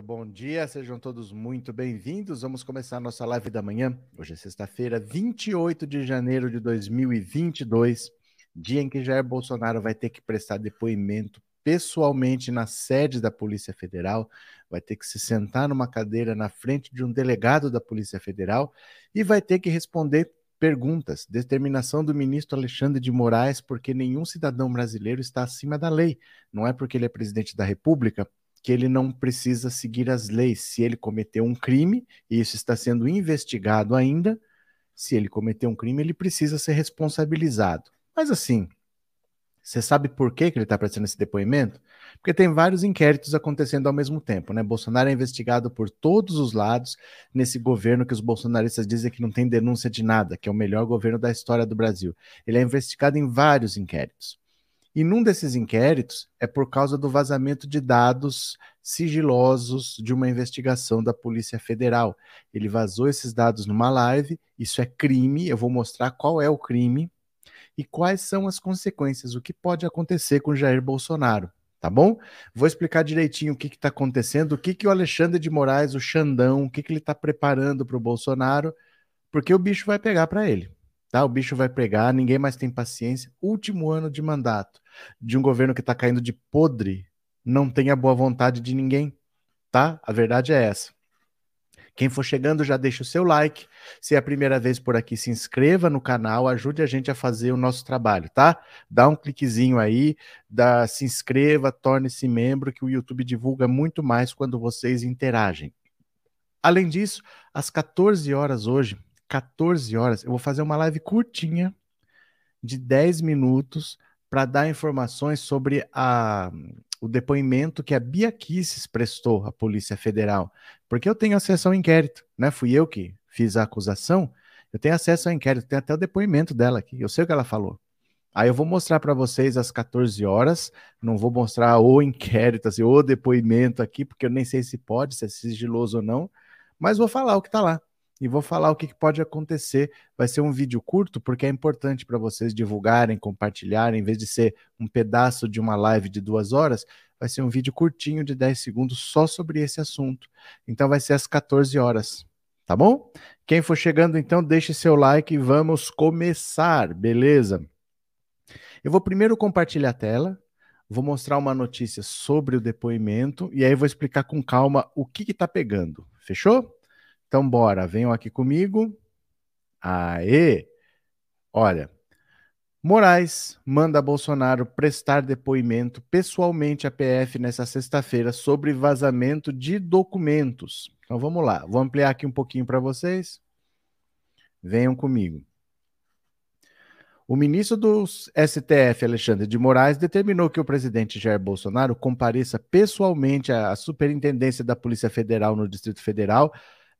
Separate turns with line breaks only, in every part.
Muito bom dia, sejam todos muito bem-vindos. Vamos começar a nossa live da manhã. Hoje é sexta-feira, 28 de janeiro de 2022, dia em que Jair Bolsonaro vai ter que prestar depoimento pessoalmente na sede da Polícia Federal, vai ter que se sentar numa cadeira na frente de um delegado da Polícia Federal e vai ter que responder perguntas. Determinação do ministro Alexandre de Moraes, porque nenhum cidadão brasileiro está acima da lei. Não é porque ele é presidente da República que ele não precisa seguir as leis. Se ele cometeu um crime, e isso está sendo investigado ainda, se ele cometeu um crime, ele precisa ser responsabilizado. Mas assim, você sabe por que, que ele está prestando esse depoimento? Porque tem vários inquéritos acontecendo ao mesmo tempo, né? Bolsonaro é investigado por todos os lados nesse governo que os bolsonaristas dizem que não tem denúncia de nada, que é o melhor governo da história do Brasil. Ele é investigado em vários inquéritos. E num desses inquéritos é por causa do vazamento de dados sigilosos de uma investigação da Polícia Federal. Ele vazou esses dados numa live, isso é crime, eu vou mostrar qual é o crime e quais são as consequências, o que pode acontecer com Jair Bolsonaro, tá bom? Vou explicar direitinho o que está acontecendo, o que, que o Alexandre de Moraes, o Xandão, o que, que ele está preparando para o Bolsonaro, porque o bicho vai pegar para ele. Tá? O bicho vai pegar, ninguém mais tem paciência. Último ano de mandato de um governo que está caindo de podre, não tem a boa vontade de ninguém, tá? A verdade é essa. Quem for chegando já deixa o seu like. Se é a primeira vez por aqui, se inscreva no canal, ajude a gente a fazer o nosso trabalho, tá? Dá um cliquezinho aí, dá, se inscreva, torne-se membro, que o YouTube divulga muito mais quando vocês interagem. Além disso, às 14 horas hoje, 14 horas, eu vou fazer uma live curtinha de 10 minutos para dar informações sobre a, o depoimento que a Bia Kisses prestou à Polícia Federal. Porque eu tenho acesso ao inquérito, né? Fui eu que fiz a acusação, eu tenho acesso ao inquérito, tem até o depoimento dela aqui, eu sei o que ela falou. Aí eu vou mostrar para vocês às 14 horas, não vou mostrar o inquérito, assim, o depoimento aqui, porque eu nem sei se pode, se é sigiloso ou não, mas vou falar o que está lá e vou falar o que, pode acontecer. Vai ser um vídeo curto, porque é importante para vocês divulgarem, compartilharem, em vez de ser um pedaço de uma live de duas horas, vai ser um vídeo curtinho de 10 segundos só sobre esse assunto. Então vai ser às 14 horas, tá bom? Quem for chegando, então, deixe seu like e vamos começar, beleza? Eu vou primeiro compartilhar a tela, vou mostrar uma notícia sobre o depoimento e aí vou explicar com calma o que está pegando. Fechou? Então, bora, venham aqui comigo. Aê! Olha, Moraes manda Bolsonaro prestar depoimento pessoalmente à PF nessa sexta-feira sobre vazamento de documentos. Então vamos lá, vou ampliar aqui um pouquinho para vocês. Venham comigo. O ministro do STF, Alexandre de Moraes, determinou que o presidente Jair Bolsonaro compareça pessoalmente à Superintendência da Polícia Federal no Distrito Federal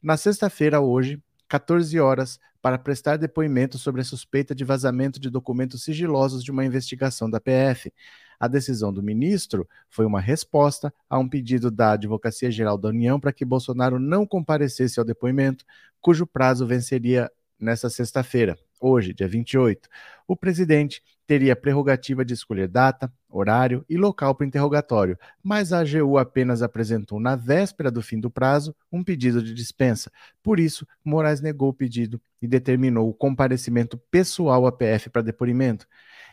na sexta-feira, hoje, 14 horas, para prestar depoimento sobre a suspeita de vazamento de documentos sigilosos de uma investigação da PF. A decisão do ministro foi uma resposta a um pedido da Advocacia Geral da União para que Bolsonaro não comparecesse ao depoimento, cujo prazo venceria nesta sexta-feira, hoje, dia 28. O presidente teria a prerrogativa de escolher data, horário e local para o interrogatório, mas a AGU apenas apresentou na véspera do fim do prazo um pedido de dispensa. Por isso, Moraes negou o pedido e determinou o comparecimento pessoal à PF para depoimento.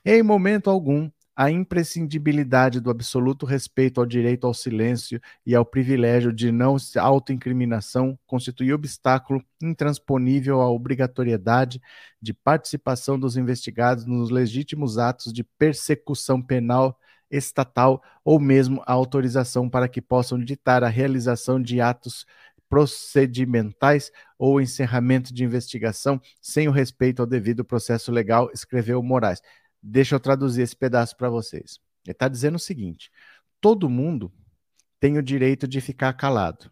Em momento algum, a imprescindibilidade do absoluto respeito ao direito ao silêncio e ao privilégio de não autoincriminação constitui obstáculo intransponível à obrigatoriedade de participação dos investigados nos legítimos atos de persecução penal estatal ou mesmo a autorização para que possam ditar a realização de atos procedimentais ou encerramento de investigação sem o respeito ao devido processo legal, escreveu Moraes. Deixa eu traduzir esse pedaço para vocês. Ele está dizendo o seguinte: todo mundo tem o direito de ficar calado.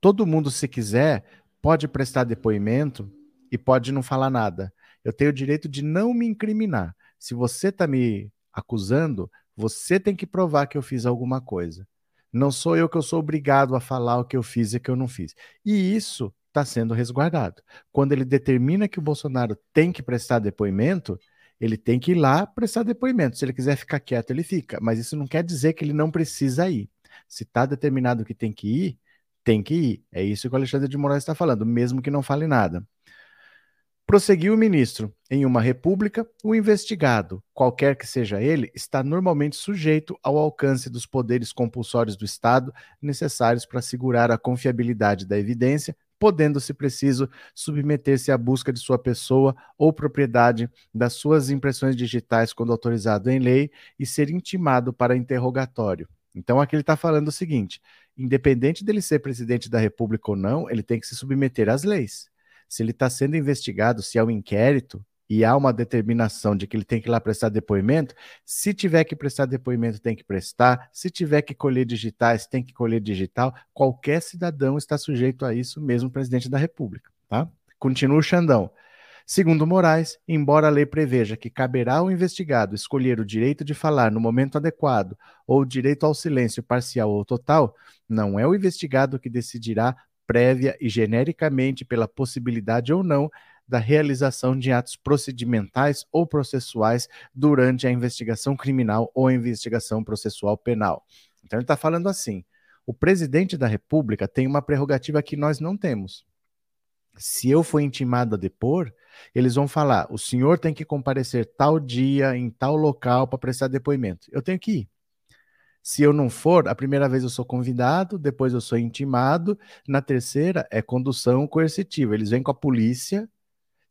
Todo mundo, se quiser, pode prestar depoimento e pode não falar nada. Eu tenho o direito de não me incriminar. Se você está me acusando, você tem que provar que eu fiz alguma coisa. Não sou eu que eu sou obrigado a falar o que eu fiz e o que eu não fiz. E isso está sendo resguardado. Quando ele determina que o Bolsonaro tem que prestar depoimento, ele tem que ir lá prestar depoimento. Se ele quiser ficar quieto, ele fica. Mas isso não quer dizer que ele não precisa ir. Se está determinado que tem que ir, tem que ir. É isso que o Alexandre de Moraes está falando, mesmo que não fale nada. Prosseguiu o ministro. Em uma república, o investigado, qualquer que seja ele, está normalmente sujeito ao alcance dos poderes compulsórios do Estado necessários para assegurar a confiabilidade da evidência, podendo, se preciso, submeter-se à busca de sua pessoa ou propriedade das suas impressões digitais quando autorizado em lei e ser intimado para interrogatório. Então aqui ele está falando o seguinte: independente dele ser presidente da República ou não, ele tem que se submeter às leis. Se ele está sendo investigado, se é um inquérito e há uma determinação de que ele tem que ir lá prestar depoimento, se tiver que prestar depoimento, tem que prestar. Se tiver que colher digitais, tem que colher digital. Qualquer cidadão está sujeito a isso, mesmo o presidente da República. Tá? Continua o Xandão. Segundo Moraes, embora a lei preveja que caberá ao investigado escolher o direito de falar no momento adequado ou o direito ao silêncio parcial ou total, não é o investigado que decidirá prévia e genericamente pela possibilidade ou não da realização de atos procedimentais ou processuais durante a investigação criminal ou investigação processual penal. Então ele está falando assim: o presidente da República tem uma prerrogativa que nós não temos. Se eu for intimado a depor, eles vão falar: o senhor tem que comparecer tal dia, em tal local, para prestar depoimento. Eu tenho que ir. Se eu não for, a primeira vez eu sou convidado, depois eu sou intimado, na terceira é condução coercitiva. Eles vêm com a polícia.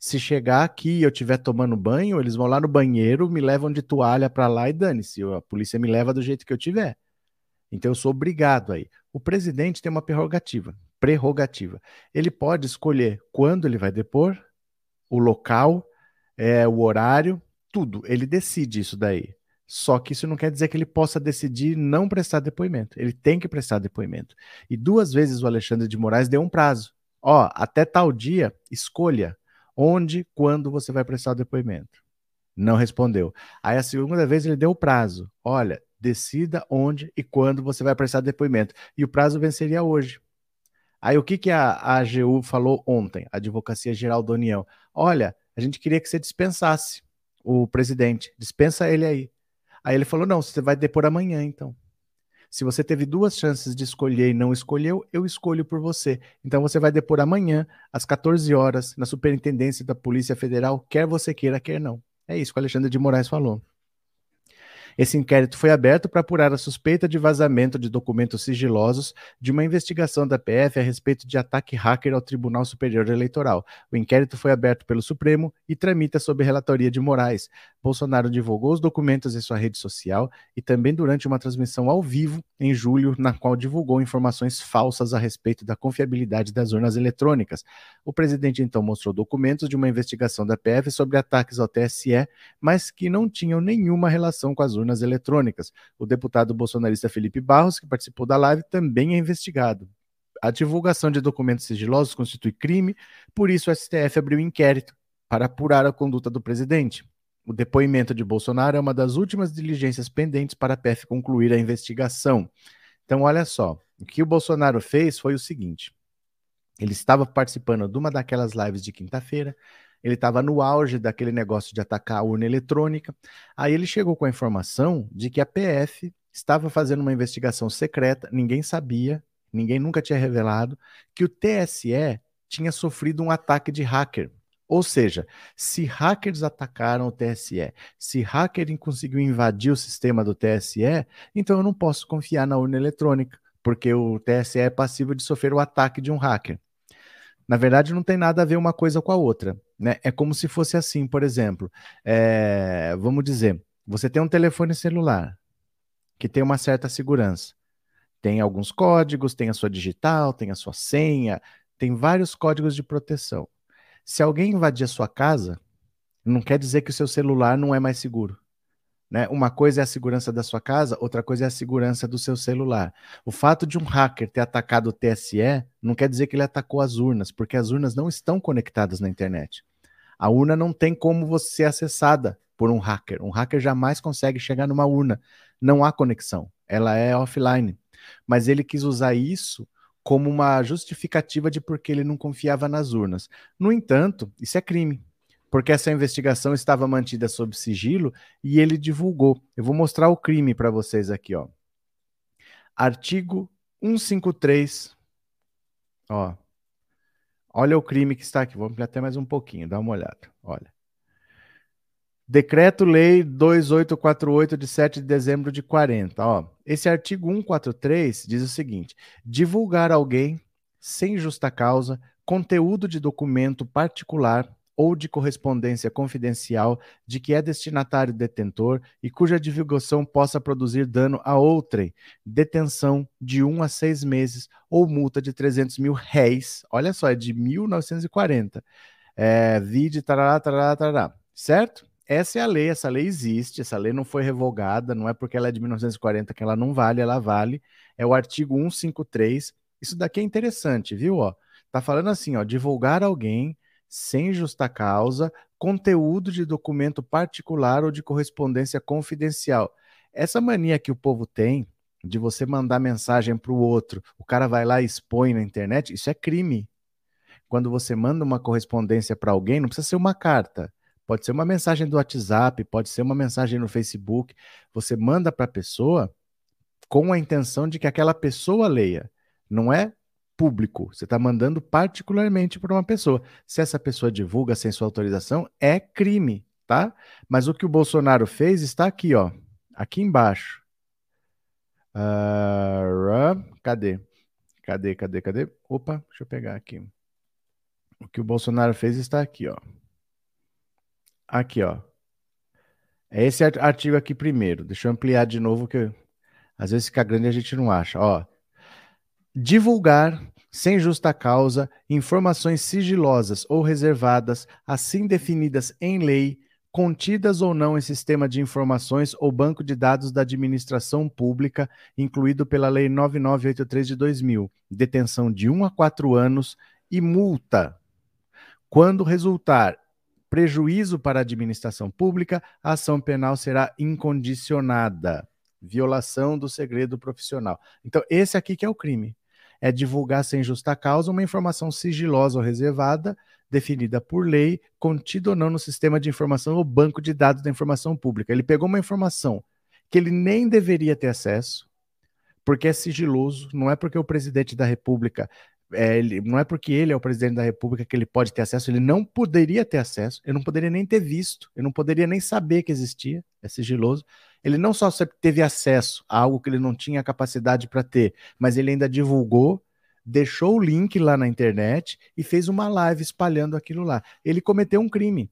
Se chegar aqui e eu estiver tomando banho, eles vão lá no banheiro, me levam de toalha para lá e dane-se. A polícia me leva do jeito que eu tiver. Então eu sou obrigado aí. O presidente tem uma prerrogativa, prerrogativa. Ele pode escolher quando ele vai depor, o local, é, o horário, tudo. Ele decide isso daí. Só que isso não quer dizer que ele possa decidir não prestar depoimento. Ele tem que prestar depoimento. E duas vezes o Alexandre de Moraes deu um prazo. Ó, até tal dia, escolha onde, quando você vai prestar o depoimento. Não respondeu. Aí a segunda vez ele deu o prazo. Olha, decida onde e quando você vai prestar depoimento. E o prazo venceria hoje. Aí o que, que a, a AGU falou ontem, a Advocacia Geral da União? Olha, a gente queria que você dispensasse o presidente, dispensa ele aí. Aí ele falou: não, você vai depor amanhã, então. Se você teve duas chances de escolher e não escolheu, eu escolho por você. Então você vai depor amanhã, às 14 horas, na Superintendência da Polícia Federal, quer você queira, quer não. É isso que o Alexandre de Moraes falou. Esse inquérito foi aberto para apurar a suspeita de vazamento de documentos sigilosos de uma investigação da PF a respeito de ataque hacker ao Tribunal Superior Eleitoral. O inquérito foi aberto pelo Supremo e tramita sob relatoria de Moraes. Bolsonaro divulgou os documentos em sua rede social e também durante uma transmissão ao vivo em julho, na qual divulgou informações falsas a respeito da confiabilidade das urnas eletrônicas. O presidente então mostrou documentos de uma investigação da PF sobre ataques ao TSE, mas que não tinham nenhuma relação com as urnas eletrônicas. O deputado bolsonarista Felipe Barros, que participou da live, também é investigado. A divulgação de documentos sigilosos constitui crime, por isso o STF abriu inquérito para apurar a conduta do presidente. O depoimento de Bolsonaro é uma das últimas diligências pendentes para a PF concluir a investigação. Então, olha só, o que o Bolsonaro fez foi o seguinte: ele estava participando de uma daquelas lives de quinta-feira, ele estava no auge daquele negócio de atacar a urna eletrônica. Aí ele chegou com a informação de que a PF estava fazendo uma investigação secreta, ninguém sabia, ninguém nunca tinha revelado, que o TSE tinha sofrido um ataque de hacker. Ou seja, se hackers atacaram o TSE, se hacker conseguiu invadir o sistema do TSE, então eu não posso confiar na urna eletrônica, porque o TSE é passivo de sofrer o ataque de um hacker. Na verdade, não tem nada a ver uma coisa com a outra. Né? É como se fosse assim, por exemplo, é, vamos dizer, você tem um telefone celular que tem uma certa segurança. Tem alguns códigos, tem a sua digital, tem a sua senha, tem vários códigos de proteção. Se alguém invadir a sua casa, não quer dizer que o seu celular não é mais seguro. Né? Uma coisa é a segurança da sua casa, outra coisa é a segurança do seu celular. O fato de um hacker ter atacado o TSE não quer dizer que ele atacou as urnas, porque as urnas não estão conectadas na internet. A urna não tem como você ser acessada por um hacker. Um hacker jamais consegue chegar numa urna. Não há conexão. Ela é offline. Mas ele quis usar isso como uma justificativa de por que ele não confiava nas urnas. No entanto, isso é crime, porque essa investigação estava mantida sob sigilo e ele divulgou. Eu vou mostrar o crime para vocês aqui, ó. Artigo 153. Ó. Olha o crime que está aqui. Vou ampliar até mais um pouquinho, dá uma olhada. Olha. Decreto-Lei 2848 de 7 de dezembro de 40. Ó, esse artigo 143 diz o seguinte: divulgar alguém sem justa causa conteúdo de documento particular ou de correspondência confidencial de que é destinatário detentor e cuja divulgação possa produzir dano a outrem, detenção de um a seis meses ou multa de 300 mil réis. Olha só, é de 1940. É, vide, tarará, tarará, tarará. Certo? Essa é a lei, essa lei existe, essa lei não foi revogada, não é porque ela é de 1940 que ela não vale, ela vale. É o artigo 153. Isso daqui é interessante, viu? Ó, tá falando assim, ó, divulgar alguém sem justa causa conteúdo de documento particular ou de correspondência confidencial. Essa mania que o povo tem de você mandar mensagem para o outro, o cara vai lá e expõe na internet, isso é crime. Quando você manda uma correspondência para alguém, não precisa ser uma carta. Pode ser uma mensagem do WhatsApp, pode ser uma mensagem no Facebook. Você manda para a pessoa com a intenção de que aquela pessoa leia. Não é público, você está mandando particularmente para uma pessoa. Se essa pessoa divulga sem sua autorização, é crime, tá? Mas o que o Bolsonaro fez está aqui, ó, aqui embaixo. Uh, cadê? Cadê, cadê, cadê? Opa, deixa eu pegar aqui. O que o Bolsonaro fez está aqui, ó. Aqui, ó. É esse artigo aqui primeiro. Deixa eu ampliar de novo, que às vezes fica grande e a gente não acha. Ó. Divulgar, sem justa causa, informações sigilosas ou reservadas, assim definidas em lei, contidas ou não em sistema de informações ou banco de dados da administração pública, incluído pela Lei 9983 de 2000, detenção de 1 a 4 anos e multa. Quando resultar prejuízo para a administração pública, a ação penal será incondicionada. Violação do segredo profissional. Então, esse aqui que é o crime. É divulgar sem justa causa uma informação sigilosa ou reservada, definida por lei, contida ou não no sistema de informação ou banco de dados da informação pública. Ele pegou uma informação que ele nem deveria ter acesso, porque é sigiloso, não é porque o presidente da República é, ele, não é porque ele é o presidente da República que ele pode ter acesso, ele não poderia ter acesso, eu não poderia nem ter visto, eu não poderia nem saber que existia, é sigiloso. Ele não só teve acesso a algo que ele não tinha capacidade para ter, mas ele ainda divulgou, deixou o link lá na internet e fez uma live espalhando aquilo lá. Ele cometeu um crime.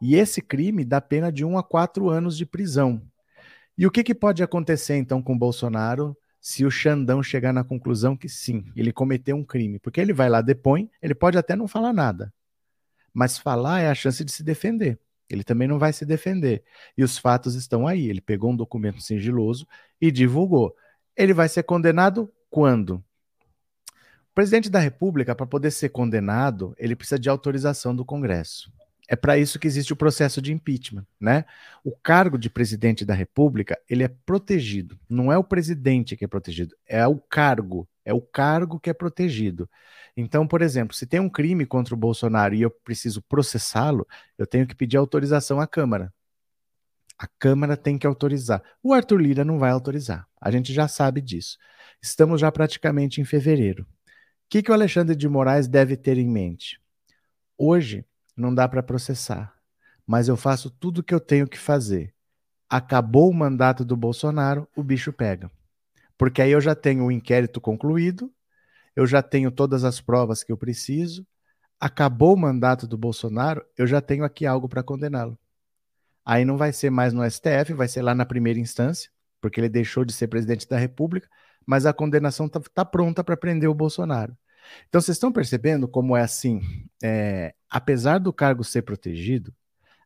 E esse crime dá pena de um a quatro anos de prisão. E o que, que pode acontecer então com Bolsonaro se o Xandão chegar na conclusão que sim, ele cometeu um crime. Porque ele vai lá, depõe, ele pode até não falar nada. Mas falar é a chance de se defender. Ele também não vai se defender. E os fatos estão aí. Ele pegou um documento sigiloso e divulgou. Ele vai ser condenado quando? O presidente da República, para poder ser condenado, ele precisa de autorização do Congresso. É para isso que existe o processo de impeachment, né? O cargo de presidente da República, ele é protegido. Não é o presidente que é protegido, é o cargo, é o cargo que é protegido. Então, por exemplo, se tem um crime contra o Bolsonaro e eu preciso processá-lo, eu tenho que pedir autorização à Câmara. A Câmara tem que autorizar. O Arthur Lira não vai autorizar. A gente já sabe disso. Estamos já praticamente em fevereiro. O que, que o Alexandre de Moraes deve ter em mente? Hoje, não dá para processar, mas eu faço tudo o que eu tenho que fazer. Acabou o mandato do Bolsonaro, o bicho pega. Porque aí eu já tenho o inquérito concluído, eu já tenho todas as provas que eu preciso. Acabou o mandato do Bolsonaro, eu já tenho aqui algo para condená-lo. Aí não vai ser mais no STF, vai ser lá na primeira instância, porque ele deixou de ser presidente da República, mas a condenação está tá pronta para prender o Bolsonaro. Então, vocês estão percebendo como é assim? É, apesar do cargo ser protegido,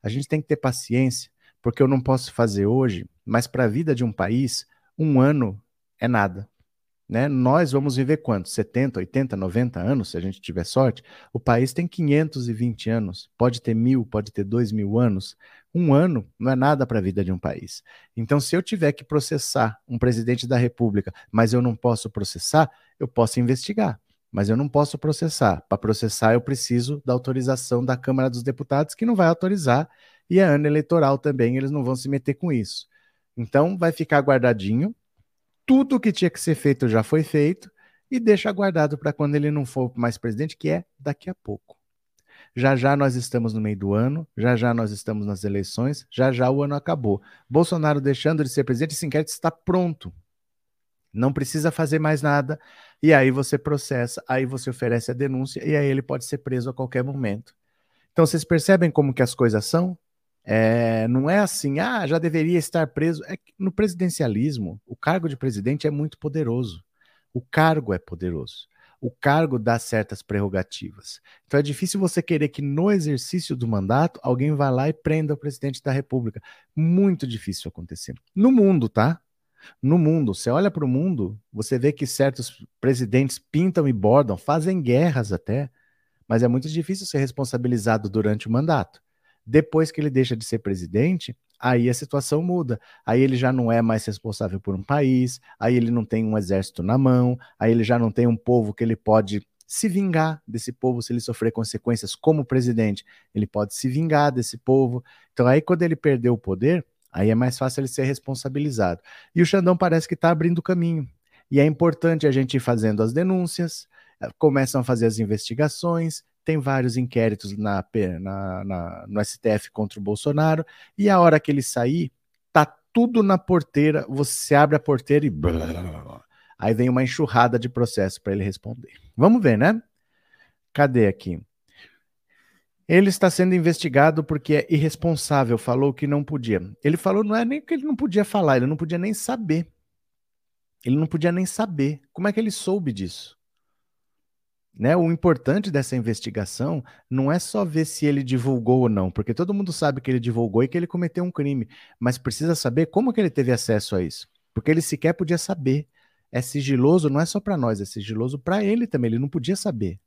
a gente tem que ter paciência, porque eu não posso fazer hoje, mas para a vida de um país, um ano é nada. Né? Nós vamos viver quanto? 70, 80, 90 anos, se a gente tiver sorte. O país tem 520 anos, pode ter mil, pode ter dois mil anos. Um ano não é nada para a vida de um país. Então, se eu tiver que processar um presidente da República, mas eu não posso processar, eu posso investigar mas eu não posso processar. Para processar, eu preciso da autorização da Câmara dos Deputados, que não vai autorizar, e é ano eleitoral também, eles não vão se meter com isso. Então, vai ficar guardadinho. Tudo que tinha que ser feito já foi feito e deixa guardado para quando ele não for mais presidente, que é daqui a pouco. Já já nós estamos no meio do ano, já já nós estamos nas eleições, já já o ano acabou. Bolsonaro deixando de ser presidente, esse inquérito está pronto. Não precisa fazer mais nada. E aí você processa, aí você oferece a denúncia e aí ele pode ser preso a qualquer momento. Então vocês percebem como que as coisas são? É, não é assim, ah, já deveria estar preso. É no presidencialismo, o cargo de presidente é muito poderoso. O cargo é poderoso. O cargo dá certas prerrogativas. Então é difícil você querer que no exercício do mandato alguém vá lá e prenda o presidente da República. Muito difícil acontecer. No mundo, tá? No mundo, você olha para o mundo, você vê que certos presidentes pintam e bordam, fazem guerras até, mas é muito difícil ser responsabilizado durante o mandato. Depois que ele deixa de ser presidente, aí a situação muda. Aí ele já não é mais responsável por um país, aí ele não tem um exército na mão, aí ele já não tem um povo que ele pode se vingar desse povo se ele sofrer consequências como presidente. Ele pode se vingar desse povo. Então aí quando ele perdeu o poder, Aí é mais fácil ele ser responsabilizado. E o Xandão parece que está abrindo caminho. E é importante a gente ir fazendo as denúncias, eh, começam a fazer as investigações, tem vários inquéritos na, na, na, no STF contra o Bolsonaro, e a hora que ele sair, tá tudo na porteira, você abre a porteira e. Aí vem uma enxurrada de processo para ele responder. Vamos ver, né? Cadê aqui? Ele está sendo investigado porque é irresponsável, falou que não podia. Ele falou não é nem que ele não podia falar, ele não podia nem saber. Ele não podia nem saber. Como é que ele soube disso? Né? O importante dessa investigação não é só ver se ele divulgou ou não, porque todo mundo sabe que ele divulgou e que ele cometeu um crime, mas precisa saber como que ele teve acesso a isso, porque ele sequer podia saber. É sigiloso, não é só para nós, é sigiloso para ele também. Ele não podia saber.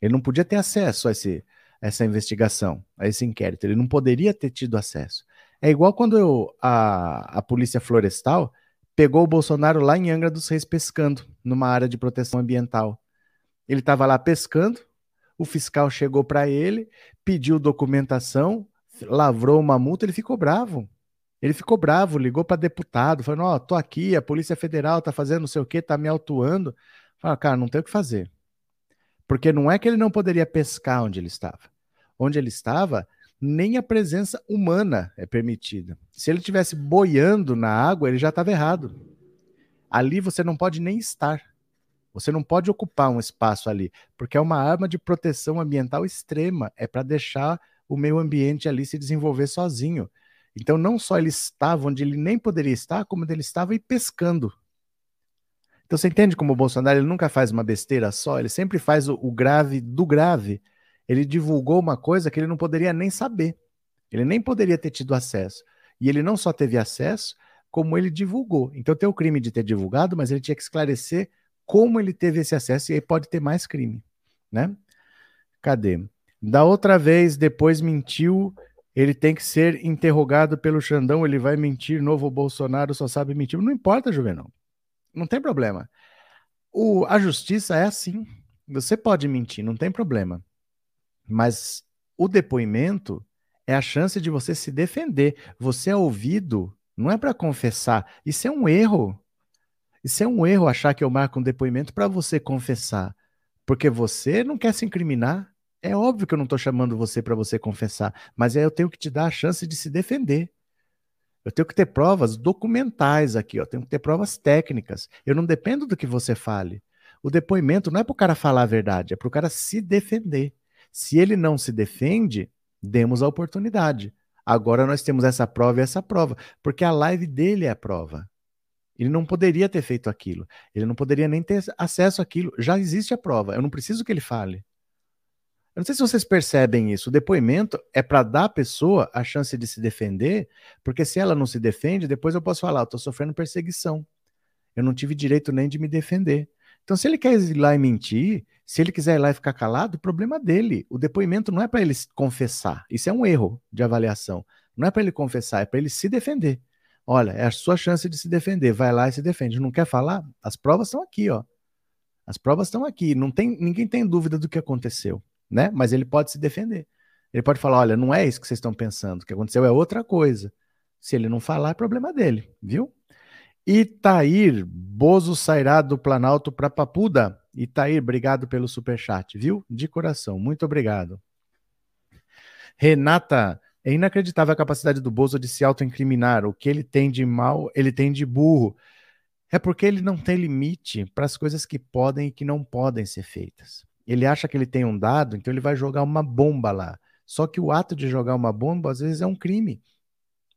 Ele não podia ter acesso a esse, essa investigação, a esse inquérito. Ele não poderia ter tido acesso. É igual quando eu, a, a Polícia Florestal pegou o Bolsonaro lá em Angra dos Reis pescando, numa área de proteção ambiental. Ele estava lá pescando, o fiscal chegou para ele, pediu documentação, lavrou uma multa, ele ficou bravo. Ele ficou bravo, ligou para deputado, falando: Ó, tô aqui, a Polícia Federal tá fazendo não sei o que, tá me autuando. Fala, cara, não tem o que fazer. Porque não é que ele não poderia pescar onde ele estava. Onde ele estava, nem a presença humana é permitida. Se ele estivesse boiando na água, ele já estava errado. Ali você não pode nem estar. Você não pode ocupar um espaço ali, porque é uma arma de proteção ambiental extrema. É para deixar o meio ambiente ali se desenvolver sozinho. Então, não só ele estava onde ele nem poderia estar, como ele estava e pescando. Então você entende como o Bolsonaro ele nunca faz uma besteira só, ele sempre faz o, o grave do grave. Ele divulgou uma coisa que ele não poderia nem saber. Ele nem poderia ter tido acesso. E ele não só teve acesso, como ele divulgou. Então tem o crime de ter divulgado, mas ele tinha que esclarecer como ele teve esse acesso e aí pode ter mais crime, né? Cadê? Da outra vez, depois mentiu, ele tem que ser interrogado pelo Xandão, ele vai mentir, novo Bolsonaro só sabe mentir. Não importa, Juvenal. Não tem problema. O, a justiça é assim. Você pode mentir, não tem problema. Mas o depoimento é a chance de você se defender. Você é ouvido, não é para confessar. Isso é um erro. Isso é um erro achar que eu marco um depoimento para você confessar. Porque você não quer se incriminar. É óbvio que eu não estou chamando você para você confessar, mas é eu tenho que te dar a chance de se defender. Eu tenho que ter provas documentais aqui, eu tenho que ter provas técnicas. Eu não dependo do que você fale. O depoimento não é para o cara falar a verdade, é para o cara se defender. Se ele não se defende, demos a oportunidade. Agora nós temos essa prova e essa prova, porque a live dele é a prova. Ele não poderia ter feito aquilo. Ele não poderia nem ter acesso àquilo. Já existe a prova. Eu não preciso que ele fale. Eu não sei se vocês percebem isso. O depoimento é para dar à pessoa a chance de se defender, porque se ela não se defende, depois eu posso falar, eu estou sofrendo perseguição. Eu não tive direito nem de me defender. Então, se ele quer ir lá e mentir, se ele quiser ir lá e ficar calado, o problema dele. O depoimento não é para ele confessar. Isso é um erro de avaliação. Não é para ele confessar, é para ele se defender. Olha, é a sua chance de se defender. Vai lá e se defende. Não quer falar? As provas estão aqui, ó. As provas estão aqui. Não tem, ninguém tem dúvida do que aconteceu né? Mas ele pode se defender. Ele pode falar: olha, não é isso que vocês estão pensando, o que aconteceu é outra coisa. Se ele não falar, é problema dele, viu? Itair, Bozo sairá do Planalto para Papuda. Itair, obrigado pelo superchat, viu? De coração, muito obrigado. Renata, é inacreditável a capacidade do Bozo de se autoincriminar. O que ele tem de mal, ele tem de burro. É porque ele não tem limite para as coisas que podem e que não podem ser feitas. Ele acha que ele tem um dado, então ele vai jogar uma bomba lá. Só que o ato de jogar uma bomba, às vezes, é um crime.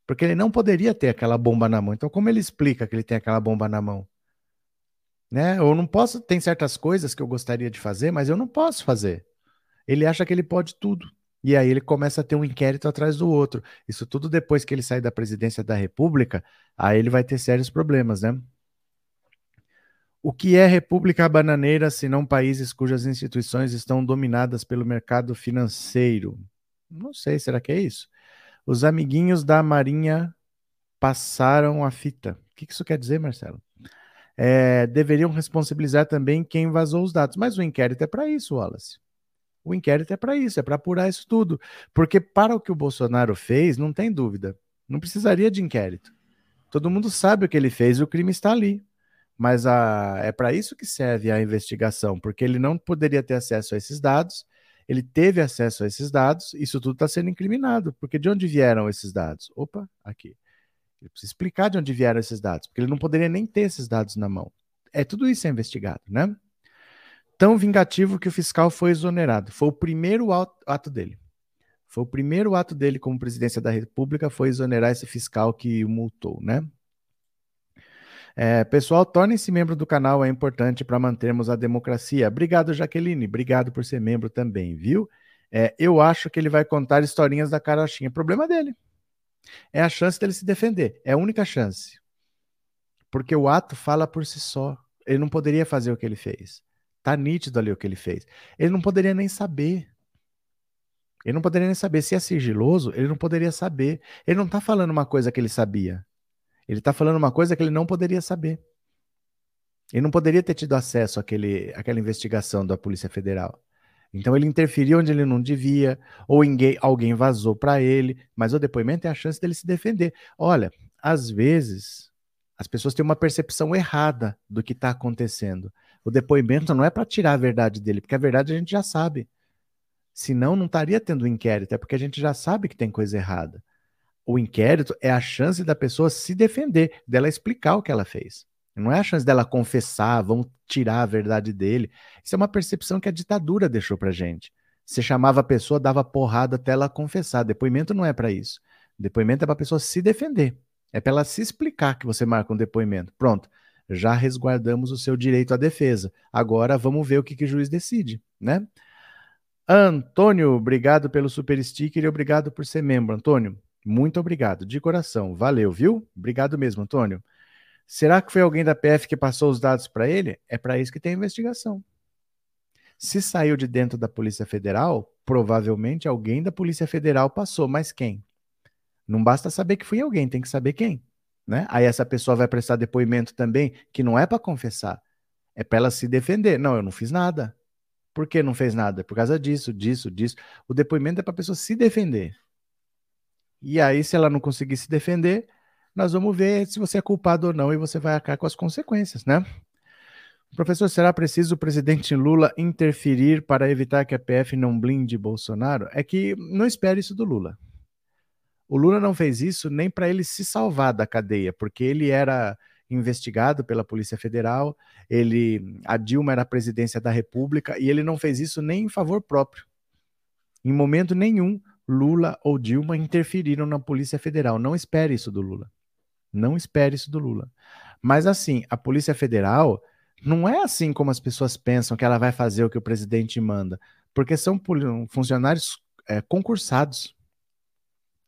Porque ele não poderia ter aquela bomba na mão. Então, como ele explica que ele tem aquela bomba na mão? Né? Eu não posso. Tem certas coisas que eu gostaria de fazer, mas eu não posso fazer. Ele acha que ele pode tudo. E aí ele começa a ter um inquérito atrás do outro. Isso tudo depois que ele sair da presidência da República, aí ele vai ter sérios problemas, né? O que é República Bananeira se não países cujas instituições estão dominadas pelo mercado financeiro? Não sei, será que é isso? Os amiguinhos da Marinha passaram a fita. O que isso quer dizer, Marcelo? É, deveriam responsabilizar também quem vazou os dados. Mas o inquérito é para isso, Wallace. O inquérito é para isso, é para apurar isso tudo. Porque para o que o Bolsonaro fez, não tem dúvida. Não precisaria de inquérito. Todo mundo sabe o que ele fez e o crime está ali. Mas a, é para isso que serve a investigação, porque ele não poderia ter acesso a esses dados, ele teve acesso a esses dados, isso tudo está sendo incriminado. Porque de onde vieram esses dados? Opa, aqui. Ele precisa explicar de onde vieram esses dados, porque ele não poderia nem ter esses dados na mão. É tudo isso é investigado, né? Tão vingativo que o fiscal foi exonerado. Foi o primeiro ato dele. Foi o primeiro ato dele como presidência da República foi exonerar esse fiscal que o multou, né? É, pessoal, tornem-se membro do canal, é importante para mantermos a democracia. Obrigado, Jaqueline. Obrigado por ser membro também, viu? É, eu acho que ele vai contar historinhas da carochinha. Problema dele. É a chance dele se defender. É a única chance. Porque o ato fala por si só. Ele não poderia fazer o que ele fez. Tá nítido ali o que ele fez. Ele não poderia nem saber. Ele não poderia nem saber. Se é sigiloso, ele não poderia saber. Ele não está falando uma coisa que ele sabia. Ele está falando uma coisa que ele não poderia saber. Ele não poderia ter tido acesso àquele, àquela investigação da Polícia Federal. Então ele interferiu onde ele não devia, ou ninguém, alguém vazou para ele, mas o depoimento é a chance dele se defender. Olha, às vezes as pessoas têm uma percepção errada do que está acontecendo. O depoimento não é para tirar a verdade dele, porque a verdade a gente já sabe. Senão não estaria tendo inquérito, é porque a gente já sabe que tem coisa errada o inquérito é a chance da pessoa se defender, dela explicar o que ela fez. Não é a chance dela confessar, vamos tirar a verdade dele. Isso é uma percepção que a ditadura deixou pra gente. Você chamava a pessoa, dava porrada até ela confessar. Depoimento não é para isso. Depoimento é para a pessoa se defender. É para ela se explicar que você marca um depoimento. Pronto. Já resguardamos o seu direito à defesa. Agora vamos ver o que, que o juiz decide, né? Antônio, obrigado pelo super sticker e obrigado por ser membro, Antônio. Muito obrigado, de coração. Valeu, viu? Obrigado mesmo, Antônio. Será que foi alguém da PF que passou os dados para ele? É para isso que tem investigação. Se saiu de dentro da Polícia Federal, provavelmente alguém da Polícia Federal passou, mas quem? Não basta saber que foi alguém, tem que saber quem. Né? Aí essa pessoa vai prestar depoimento também, que não é para confessar, é para ela se defender. Não, eu não fiz nada. Por que não fez nada? Por causa disso, disso, disso. O depoimento é para a pessoa se defender. E aí, se ela não conseguir se defender, nós vamos ver se você é culpado ou não e você vai arcar com as consequências, né? Professor, será preciso o presidente Lula interferir para evitar que a PF não blinde Bolsonaro? É que não espere isso do Lula. O Lula não fez isso nem para ele se salvar da cadeia, porque ele era investigado pela Polícia Federal, ele, a Dilma era a presidência da República e ele não fez isso nem em favor próprio. Em momento nenhum Lula ou Dilma interferiram na Polícia Federal. Não espere isso do Lula. Não espere isso do Lula. Mas assim, a Polícia Federal não é assim como as pessoas pensam que ela vai fazer o que o presidente manda, porque são funcionários é, concursados.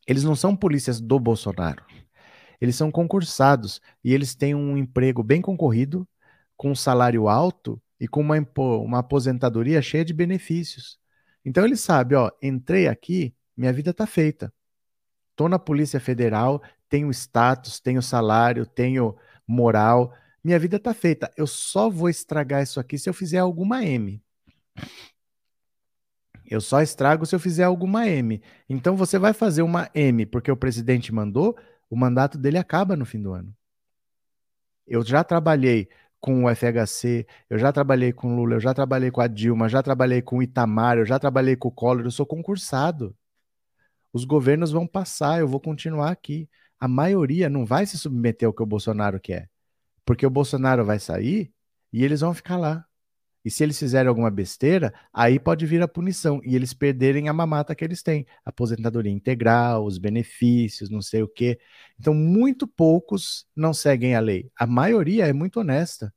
Eles não são polícias do Bolsonaro. Eles são concursados e eles têm um emprego bem concorrido, com um salário alto e com uma, uma aposentadoria cheia de benefícios. Então ele sabe, ó, entrei aqui, minha vida está feita. Estou na Polícia Federal, tenho status, tenho salário, tenho moral. Minha vida está feita. Eu só vou estragar isso aqui se eu fizer alguma M. Eu só estrago se eu fizer alguma M. Então você vai fazer uma M porque o presidente mandou, o mandato dele acaba no fim do ano. Eu já trabalhei com o FHC, eu já trabalhei com Lula, eu já trabalhei com a Dilma, já trabalhei com o Itamar, eu já trabalhei com o Collor, eu sou concursado. Os governos vão passar, eu vou continuar aqui. A maioria não vai se submeter ao que o Bolsonaro quer. Porque o Bolsonaro vai sair e eles vão ficar lá. E se eles fizerem alguma besteira, aí pode vir a punição e eles perderem a mamata que eles têm, aposentadoria integral, os benefícios, não sei o quê. Então, muito poucos não seguem a lei. A maioria é muito honesta,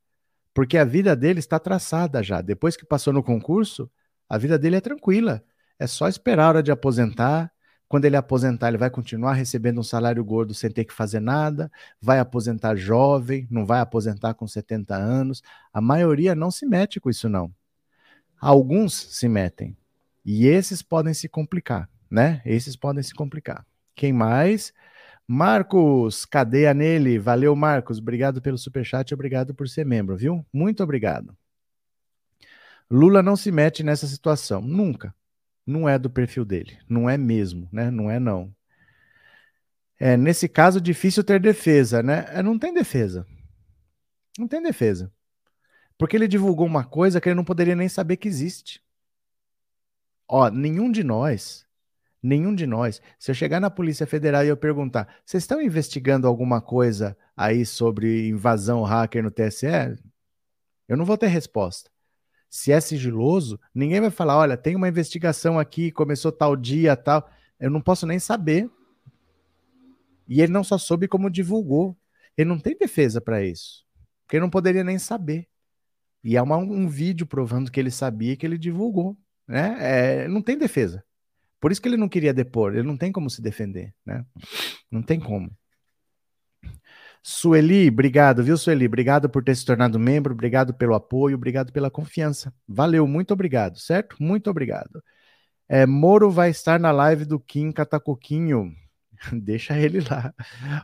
porque a vida dele está traçada já. Depois que passou no concurso, a vida dele é tranquila. É só esperar a hora de aposentar, quando ele aposentar, ele vai continuar recebendo um salário gordo sem ter que fazer nada, vai aposentar jovem, não vai aposentar com 70 anos. A maioria não se mete com isso, não. Alguns se metem. E esses podem se complicar, né? Esses podem se complicar. Quem mais? Marcos, cadeia nele. Valeu, Marcos. Obrigado pelo superchat, obrigado por ser membro, viu? Muito obrigado. Lula não se mete nessa situação, nunca não é do perfil dele. Não é mesmo, né? Não é não. É, nesse caso, difícil ter defesa, né? É, não tem defesa. Não tem defesa. Porque ele divulgou uma coisa que ele não poderia nem saber que existe. Ó, nenhum de nós, nenhum de nós, se eu chegar na Polícia Federal e eu perguntar, vocês estão investigando alguma coisa aí sobre invasão hacker no TSE? Eu não vou ter resposta se é sigiloso, ninguém vai falar, olha, tem uma investigação aqui, começou tal dia, tal. Eu não posso nem saber. E ele não só soube como divulgou. Ele não tem defesa para isso. Porque ele não poderia nem saber. E há uma, um vídeo provando que ele sabia que ele divulgou. Né? É, não tem defesa. Por isso que ele não queria depor. Ele não tem como se defender. Né? Não tem como. Sueli, obrigado, viu, Sueli? Obrigado por ter se tornado membro, obrigado pelo apoio, obrigado pela confiança. Valeu, muito obrigado, certo? Muito obrigado. É, Moro vai estar na live do Kim Catacoquinho. Deixa ele lá.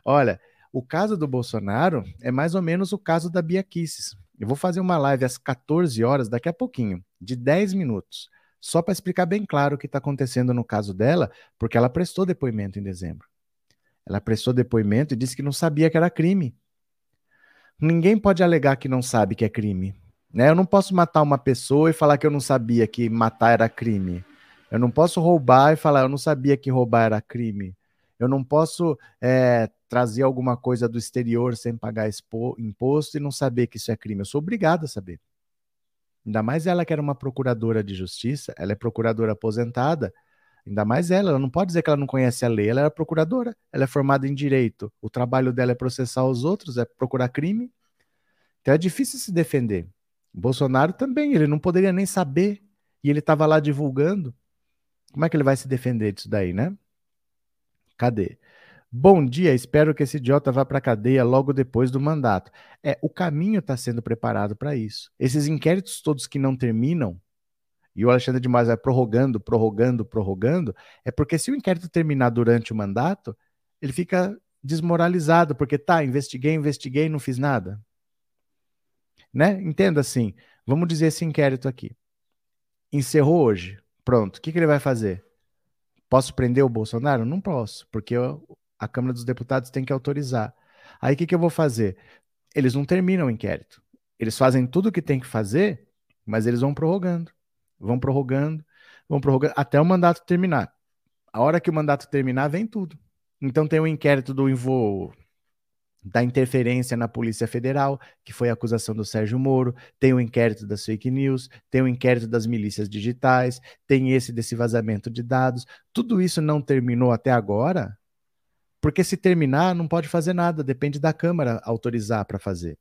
Olha, o caso do Bolsonaro é mais ou menos o caso da Bia Kisses. Eu vou fazer uma live às 14 horas, daqui a pouquinho, de 10 minutos, só para explicar bem claro o que está acontecendo no caso dela, porque ela prestou depoimento em dezembro. Ela prestou depoimento e disse que não sabia que era crime. Ninguém pode alegar que não sabe que é crime. Né? Eu não posso matar uma pessoa e falar que eu não sabia que matar era crime. Eu não posso roubar e falar eu não sabia que roubar era crime. Eu não posso é, trazer alguma coisa do exterior sem pagar imposto e não saber que isso é crime. Eu sou obrigado a saber. Ainda mais ela que era uma procuradora de justiça, ela é procuradora aposentada, Ainda mais ela, ela não pode dizer que ela não conhece a lei, ela é procuradora, ela é formada em direito. O trabalho dela é processar os outros, é procurar crime. Então é difícil se defender. Bolsonaro também, ele não poderia nem saber e ele estava lá divulgando. Como é que ele vai se defender disso daí, né? Cadê? Bom dia, espero que esse idiota vá para a cadeia logo depois do mandato. É, o caminho está sendo preparado para isso. Esses inquéritos todos que não terminam, e o Alexandre de Moraes vai prorrogando, prorrogando, prorrogando, é porque se o inquérito terminar durante o mandato, ele fica desmoralizado, porque tá, investiguei, investiguei, não fiz nada. Né? Entenda assim, vamos dizer esse inquérito aqui. Encerrou hoje, pronto, o que, que ele vai fazer? Posso prender o Bolsonaro? Não posso, porque eu, a Câmara dos Deputados tem que autorizar. Aí o que, que eu vou fazer? Eles não terminam o inquérito. Eles fazem tudo o que tem que fazer, mas eles vão prorrogando vão prorrogando, vão prorrogando até o mandato terminar. A hora que o mandato terminar, vem tudo. Então tem o um inquérito do Invo da interferência na Polícia Federal, que foi a acusação do Sérgio Moro, tem o inquérito das fake news, tem o inquérito das milícias digitais, tem esse desse vazamento de dados. Tudo isso não terminou até agora, porque se terminar, não pode fazer nada, depende da Câmara autorizar para fazer.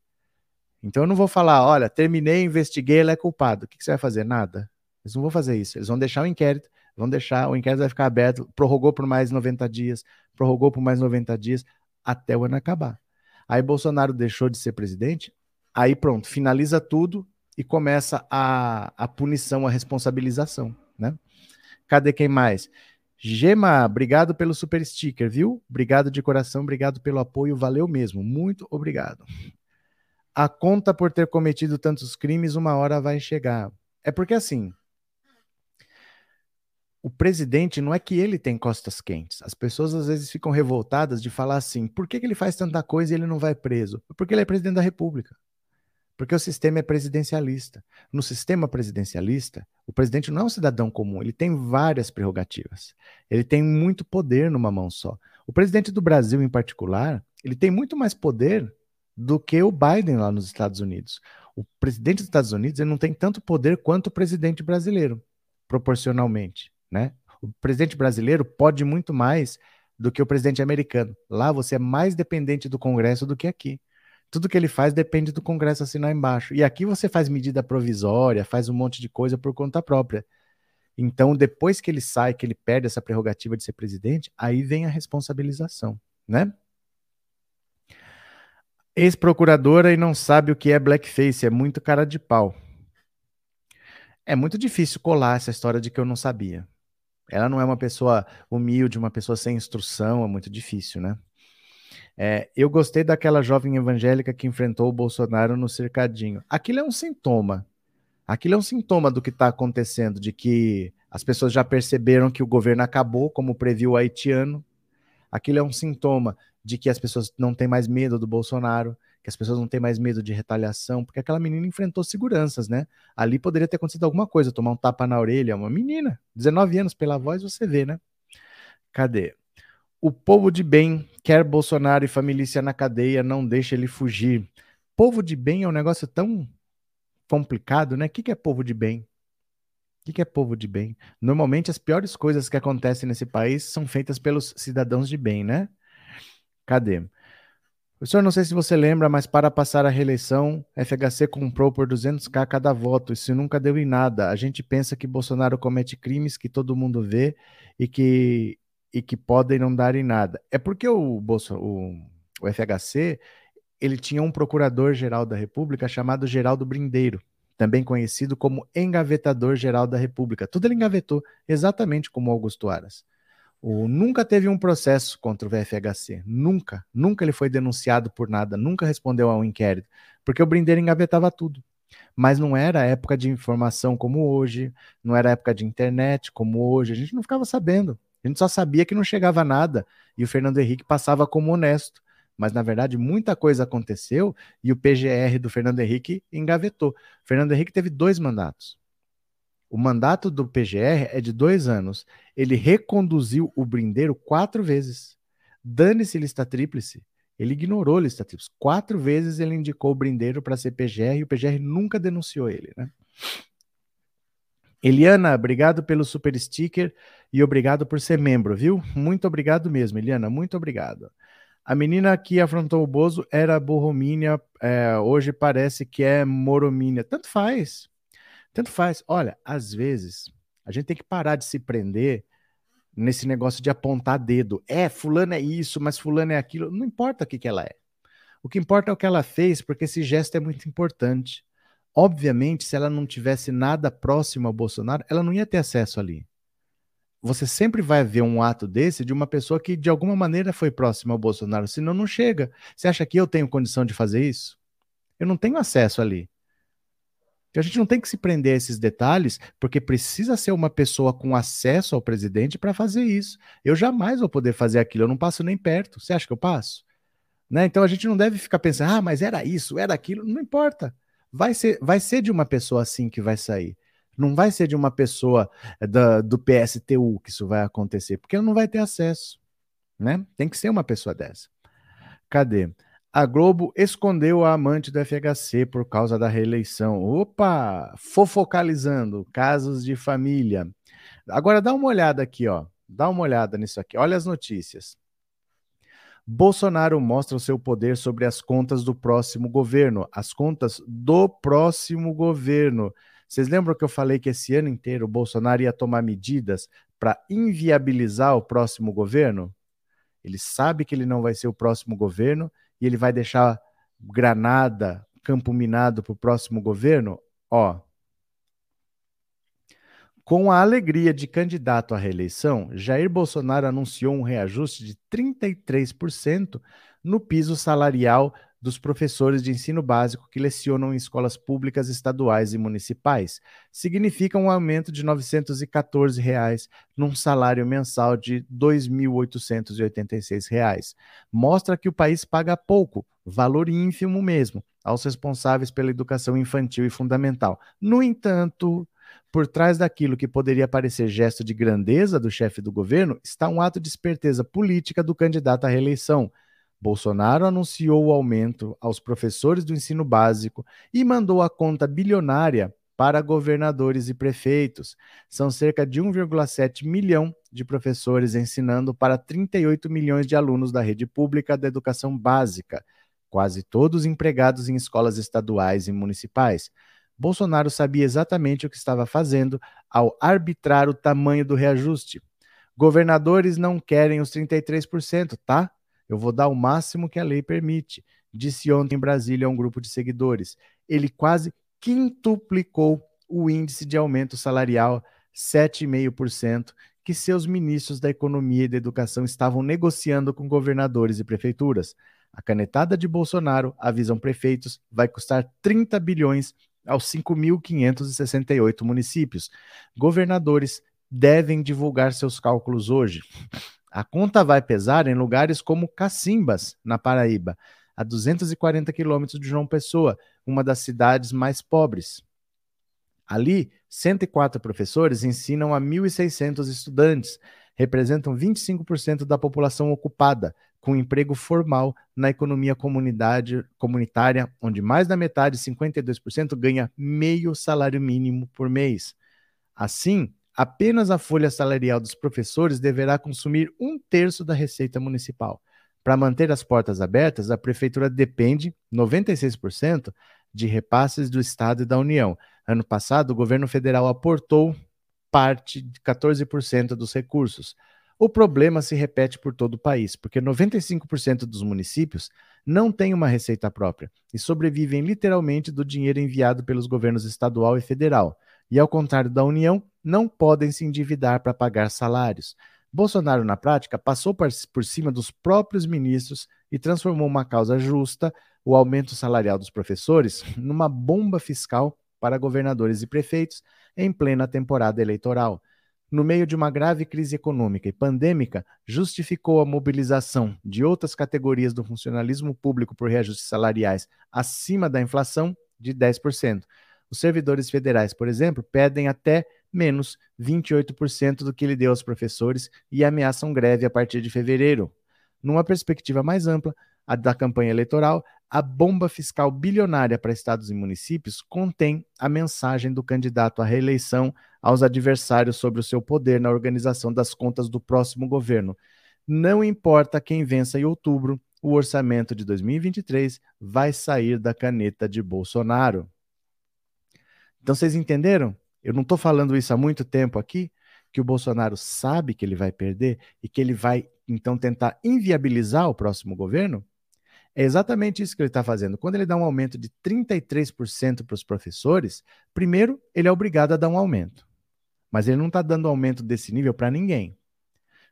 Então eu não vou falar, olha, terminei, investiguei, ele é culpado. O que, que você vai fazer? Nada. Eles não vão fazer isso. Eles vão deixar o inquérito, vão deixar, o inquérito vai ficar aberto, prorrogou por mais 90 dias, prorrogou por mais 90 dias, até o ano acabar. Aí Bolsonaro deixou de ser presidente, aí pronto, finaliza tudo e começa a, a punição, a responsabilização, né? Cadê quem mais? Gema, obrigado pelo super sticker, viu? Obrigado de coração, obrigado pelo apoio, valeu mesmo, muito obrigado. A conta por ter cometido tantos crimes, uma hora vai chegar. É porque assim, o presidente não é que ele tem costas quentes. As pessoas às vezes ficam revoltadas de falar assim: por que, que ele faz tanta coisa e ele não vai preso? Porque ele é presidente da República. Porque o sistema é presidencialista. No sistema presidencialista, o presidente não é um cidadão comum, ele tem várias prerrogativas. Ele tem muito poder numa mão só. O presidente do Brasil, em particular, ele tem muito mais poder do que o Biden lá nos Estados Unidos. O presidente dos Estados Unidos ele não tem tanto poder quanto o presidente brasileiro, proporcionalmente. Né? O presidente brasileiro pode muito mais do que o presidente americano. Lá você é mais dependente do Congresso do que aqui. Tudo que ele faz depende do Congresso assinar embaixo. E aqui você faz medida provisória, faz um monte de coisa por conta própria. Então, depois que ele sai, que ele perde essa prerrogativa de ser presidente, aí vem a responsabilização, né? Ex-procuradora e não sabe o que é blackface, é muito cara de pau. É muito difícil colar essa história de que eu não sabia. Ela não é uma pessoa humilde, uma pessoa sem instrução, é muito difícil, né? É, eu gostei daquela jovem evangélica que enfrentou o Bolsonaro no cercadinho. Aquilo é um sintoma. Aquilo é um sintoma do que está acontecendo, de que as pessoas já perceberam que o governo acabou, como previu o haitiano. Aquilo é um sintoma de que as pessoas não têm mais medo do Bolsonaro, que as pessoas não têm mais medo de retaliação, porque aquela menina enfrentou seguranças, né? Ali poderia ter acontecido alguma coisa, tomar um tapa na orelha, uma menina, 19 anos pela voz, você vê, né? Cadê? O povo de bem quer Bolsonaro e família na cadeia, não deixa ele fugir. Povo de bem é um negócio tão complicado, né? O que é povo de bem? O que é povo de bem? Normalmente as piores coisas que acontecem nesse país são feitas pelos cidadãos de bem, né? Cadê? Professor, não sei se você lembra, mas para passar a reeleição, FHC comprou por 200k cada voto. Isso nunca deu em nada. A gente pensa que Bolsonaro comete crimes que todo mundo vê e que e que podem não dar em nada. É porque o, Bolso, o, o FHC ele tinha um procurador-geral da República chamado Geraldo Brindeiro, também conhecido como engavetador-geral da República. Tudo ele engavetou, exatamente como Augusto Aras. O, nunca teve um processo contra o FHC, nunca, nunca ele foi denunciado por nada, nunca respondeu a um inquérito, porque o Brindeiro engavetava tudo. Mas não era época de informação como hoje, não era época de internet como hoje, a gente não ficava sabendo. A gente só sabia que não chegava nada e o Fernando Henrique passava como honesto. Mas, na verdade, muita coisa aconteceu e o PGR do Fernando Henrique engavetou. O Fernando Henrique teve dois mandatos. O mandato do PGR é de dois anos. Ele reconduziu o Brindeiro quatro vezes. Dane-se lista tríplice. Ele ignorou lista tríplice. Quatro vezes ele indicou o Brindeiro para ser PGR e o PGR nunca denunciou ele, né? Eliana, obrigado pelo super sticker e obrigado por ser membro, viu? Muito obrigado mesmo, Eliana, muito obrigado. A menina que afrontou o Bozo era borromínia, é, hoje parece que é moromínia. Tanto faz, tanto faz. Olha, às vezes a gente tem que parar de se prender nesse negócio de apontar dedo. É, fulano é isso, mas fulano é aquilo. Não importa o que, que ela é. O que importa é o que ela fez, porque esse gesto é muito importante. Obviamente, se ela não tivesse nada próximo ao Bolsonaro, ela não ia ter acesso ali. Você sempre vai ver um ato desse de uma pessoa que de alguma maneira foi próxima ao Bolsonaro, senão não chega. Você acha que eu tenho condição de fazer isso? Eu não tenho acesso ali. Então, a gente não tem que se prender a esses detalhes, porque precisa ser uma pessoa com acesso ao presidente para fazer isso. Eu jamais vou poder fazer aquilo, eu não passo nem perto. Você acha que eu passo? Né? Então a gente não deve ficar pensando, ah, mas era isso, era aquilo, não importa vai ser, vai ser de uma pessoa assim que vai sair. Não vai ser de uma pessoa eh, da, do PSTU que isso vai acontecer, porque ela não vai ter acesso. Né? Tem que ser uma pessoa dessa. Cadê? A Globo escondeu a amante do FHC por causa da reeleição. Opa! Fofocalizando casos de família. Agora dá uma olhada aqui, ó. Dá uma olhada nisso aqui. Olha as notícias. Bolsonaro mostra o seu poder sobre as contas do próximo governo, as contas do próximo governo. Vocês lembram que eu falei que esse ano inteiro o Bolsonaro ia tomar medidas para inviabilizar o próximo governo? Ele sabe que ele não vai ser o próximo governo e ele vai deixar granada, campo minado para o próximo governo? Ó, com a alegria de candidato à reeleição, Jair Bolsonaro anunciou um reajuste de 33% no piso salarial dos professores de ensino básico que lecionam em escolas públicas estaduais e municipais. Significa um aumento de 914 reais num salário mensal de R$ 2.886. Mostra que o país paga pouco, valor ínfimo mesmo, aos responsáveis pela educação infantil e fundamental. No entanto, por trás daquilo que poderia parecer gesto de grandeza do chefe do governo está um ato de esperteza política do candidato à reeleição. Bolsonaro anunciou o aumento aos professores do ensino básico e mandou a conta bilionária para governadores e prefeitos. São cerca de 1,7 milhão de professores ensinando para 38 milhões de alunos da rede pública da educação básica, quase todos empregados em escolas estaduais e municipais. Bolsonaro sabia exatamente o que estava fazendo ao arbitrar o tamanho do reajuste. Governadores não querem os 33%, tá? Eu vou dar o máximo que a lei permite, disse ontem em Brasília a um grupo de seguidores. Ele quase quintuplicou o índice de aumento salarial, 7,5%, que seus ministros da Economia e da Educação estavam negociando com governadores e prefeituras. A canetada de Bolsonaro, avisam prefeitos, vai custar 30 bilhões aos 5.568 municípios. Governadores devem divulgar seus cálculos hoje. A conta vai pesar em lugares como Cacimbas, na Paraíba, a 240 quilômetros de João Pessoa, uma das cidades mais pobres. Ali, 104 professores ensinam a 1.600 estudantes, representam 25% da população ocupada, com emprego formal na economia comunitária, onde mais da metade, 52%, ganha meio salário mínimo por mês. Assim, apenas a folha salarial dos professores deverá consumir um terço da receita municipal. Para manter as portas abertas, a prefeitura depende, 96%, de repasses do Estado e da União. Ano passado, o governo federal aportou parte de 14% dos recursos. O problema se repete por todo o país, porque 95% dos municípios não têm uma receita própria e sobrevivem literalmente do dinheiro enviado pelos governos estadual e federal. E ao contrário da União, não podem se endividar para pagar salários. Bolsonaro, na prática, passou por cima dos próprios ministros e transformou uma causa justa, o aumento salarial dos professores, numa bomba fiscal para governadores e prefeitos em plena temporada eleitoral no meio de uma grave crise econômica e pandêmica, justificou a mobilização de outras categorias do funcionalismo público por reajustes salariais acima da inflação de 10%. Os servidores federais, por exemplo, pedem até menos 28% do que ele deu aos professores e ameaçam greve a partir de fevereiro. Numa perspectiva mais ampla, a da campanha eleitoral, a bomba fiscal bilionária para estados e municípios contém a mensagem do candidato à reeleição aos adversários sobre o seu poder na organização das contas do próximo governo. Não importa quem vença em outubro, o orçamento de 2023 vai sair da caneta de Bolsonaro. Então vocês entenderam? Eu não estou falando isso há muito tempo aqui, que o Bolsonaro sabe que ele vai perder e que ele vai então tentar inviabilizar o próximo governo? É exatamente isso que ele está fazendo. Quando ele dá um aumento de 33% para os professores, primeiro, ele é obrigado a dar um aumento. Mas ele não está dando aumento desse nível para ninguém.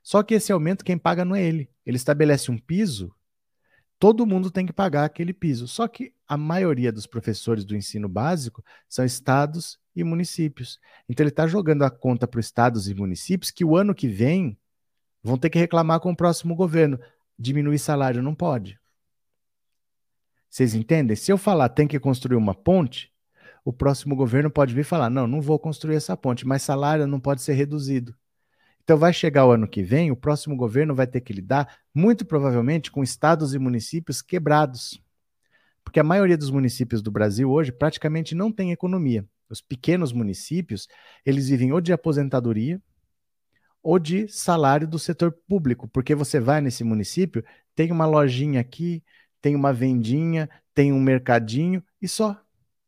Só que esse aumento quem paga não é ele. Ele estabelece um piso, todo mundo tem que pagar aquele piso. Só que a maioria dos professores do ensino básico são estados e municípios. Então ele está jogando a conta para os estados e municípios que o ano que vem vão ter que reclamar com o próximo governo. Diminuir salário não pode. Vocês entendem? Se eu falar tem que construir uma ponte, o próximo governo pode vir falar: não, não vou construir essa ponte, mas salário não pode ser reduzido. Então vai chegar o ano que vem, o próximo governo vai ter que lidar, muito provavelmente, com estados e municípios quebrados. Porque a maioria dos municípios do Brasil hoje praticamente não tem economia. Os pequenos municípios, eles vivem ou de aposentadoria ou de salário do setor público, porque você vai nesse município, tem uma lojinha aqui, tem uma vendinha, tem um mercadinho e só.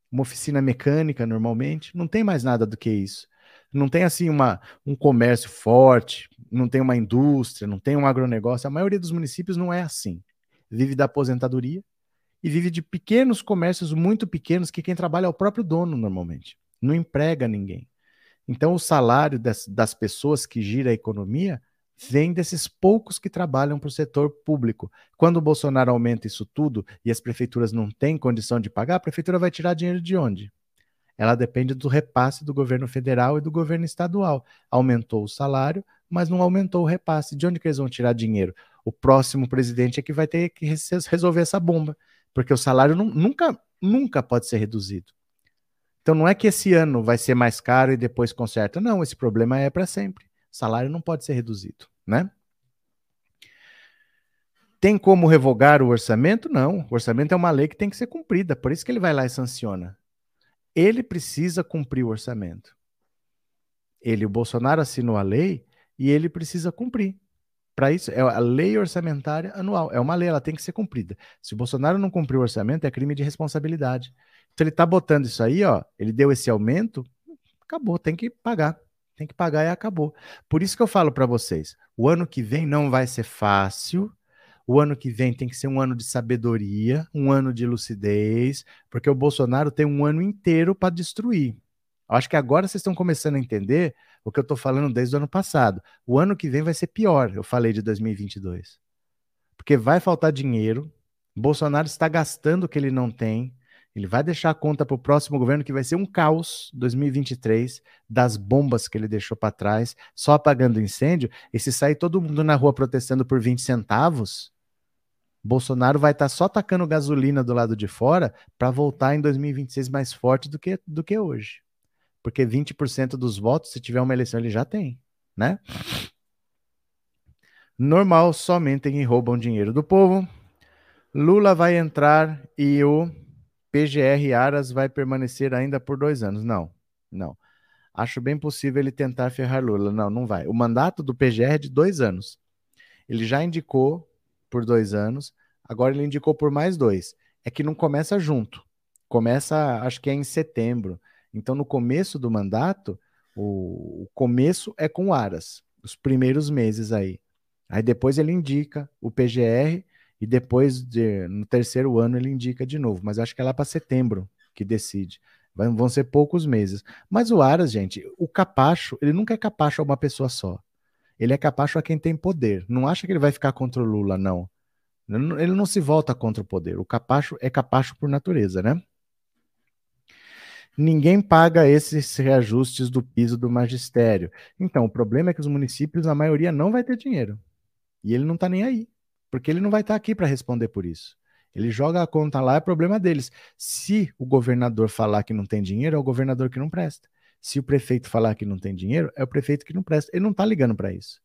Uma oficina mecânica, normalmente. Não tem mais nada do que isso. Não tem assim uma, um comércio forte, não tem uma indústria, não tem um agronegócio. A maioria dos municípios não é assim. Vive da aposentadoria e vive de pequenos comércios muito pequenos que quem trabalha é o próprio dono normalmente. Não emprega ninguém. Então o salário das, das pessoas que gira a economia vem desses poucos que trabalham para o setor público. Quando o Bolsonaro aumenta isso tudo e as prefeituras não têm condição de pagar, a prefeitura vai tirar dinheiro de onde? Ela depende do repasse do governo federal e do governo estadual. Aumentou o salário, mas não aumentou o repasse. De onde que eles vão tirar dinheiro? O próximo presidente é que vai ter que resolver essa bomba, porque o salário nunca, nunca pode ser reduzido. Então não é que esse ano vai ser mais caro e depois conserta. Não, esse problema é para sempre. O salário não pode ser reduzido, né? Tem como revogar o orçamento? Não. O orçamento é uma lei que tem que ser cumprida, por isso que ele vai lá e sanciona. Ele precisa cumprir o orçamento. Ele, o Bolsonaro assinou a lei e ele precisa cumprir. Para isso, é a lei orçamentária anual. É uma lei, ela tem que ser cumprida. Se o Bolsonaro não cumprir o orçamento, é crime de responsabilidade. Então ele está botando isso aí, ó. Ele deu esse aumento, acabou, tem que pagar. Tem que pagar e acabou. Por isso que eu falo para vocês: o ano que vem não vai ser fácil. O ano que vem tem que ser um ano de sabedoria, um ano de lucidez, porque o Bolsonaro tem um ano inteiro para destruir. Acho que agora vocês estão começando a entender o que eu estou falando desde o ano passado. O ano que vem vai ser pior, eu falei de 2022. Porque vai faltar dinheiro, Bolsonaro está gastando o que ele não tem, ele vai deixar a conta para o próximo governo, que vai ser um caos 2023, das bombas que ele deixou para trás, só apagando incêndio. E se sair todo mundo na rua protestando por 20 centavos, Bolsonaro vai estar tá só tacando gasolina do lado de fora para voltar em 2026 mais forte do que, do que hoje. Porque 20% dos votos, se tiver uma eleição, ele já tem, né? Normal, só mentem e roubam dinheiro do povo. Lula vai entrar e o PGR Aras vai permanecer ainda por dois anos. Não, não. Acho bem possível ele tentar ferrar Lula. Não, não vai. O mandato do PGR é de dois anos. Ele já indicou por dois anos, agora ele indicou por mais dois. É que não começa junto. Começa, acho que é em setembro. Então, no começo do mandato, o, o começo é com o Aras, os primeiros meses aí. Aí depois ele indica o PGR e depois, de, no terceiro ano, ele indica de novo. Mas acho que é lá para setembro que decide. Vão ser poucos meses. Mas o Aras, gente, o capacho, ele nunca é capacho a uma pessoa só. Ele é capacho a quem tem poder. Não acha que ele vai ficar contra o Lula, não. Ele não se volta contra o poder. O capacho é capacho por natureza, né? Ninguém paga esses reajustes do piso do magistério. Então, o problema é que os municípios, a maioria, não vai ter dinheiro. E ele não está nem aí porque ele não vai estar aqui para responder por isso. Ele joga a conta lá, é problema deles. Se o governador falar que não tem dinheiro, é o governador que não presta. Se o prefeito falar que não tem dinheiro, é o prefeito que não presta. Ele não está ligando para isso.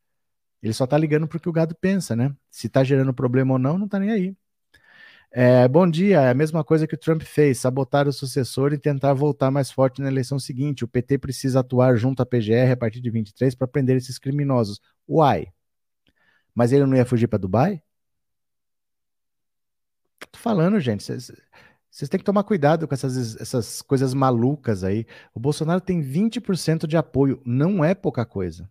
Ele só está ligando porque o gado pensa, né? Se está gerando problema ou não, não está nem aí. É, bom dia, é a mesma coisa que o Trump fez, sabotar o sucessor e tentar voltar mais forte na eleição seguinte. O PT precisa atuar junto à PGR a partir de 23 para prender esses criminosos. Uai. Mas ele não ia fugir para Dubai? Tô falando, gente, vocês têm que tomar cuidado com essas, essas coisas malucas aí. O Bolsonaro tem 20% de apoio, não é pouca coisa.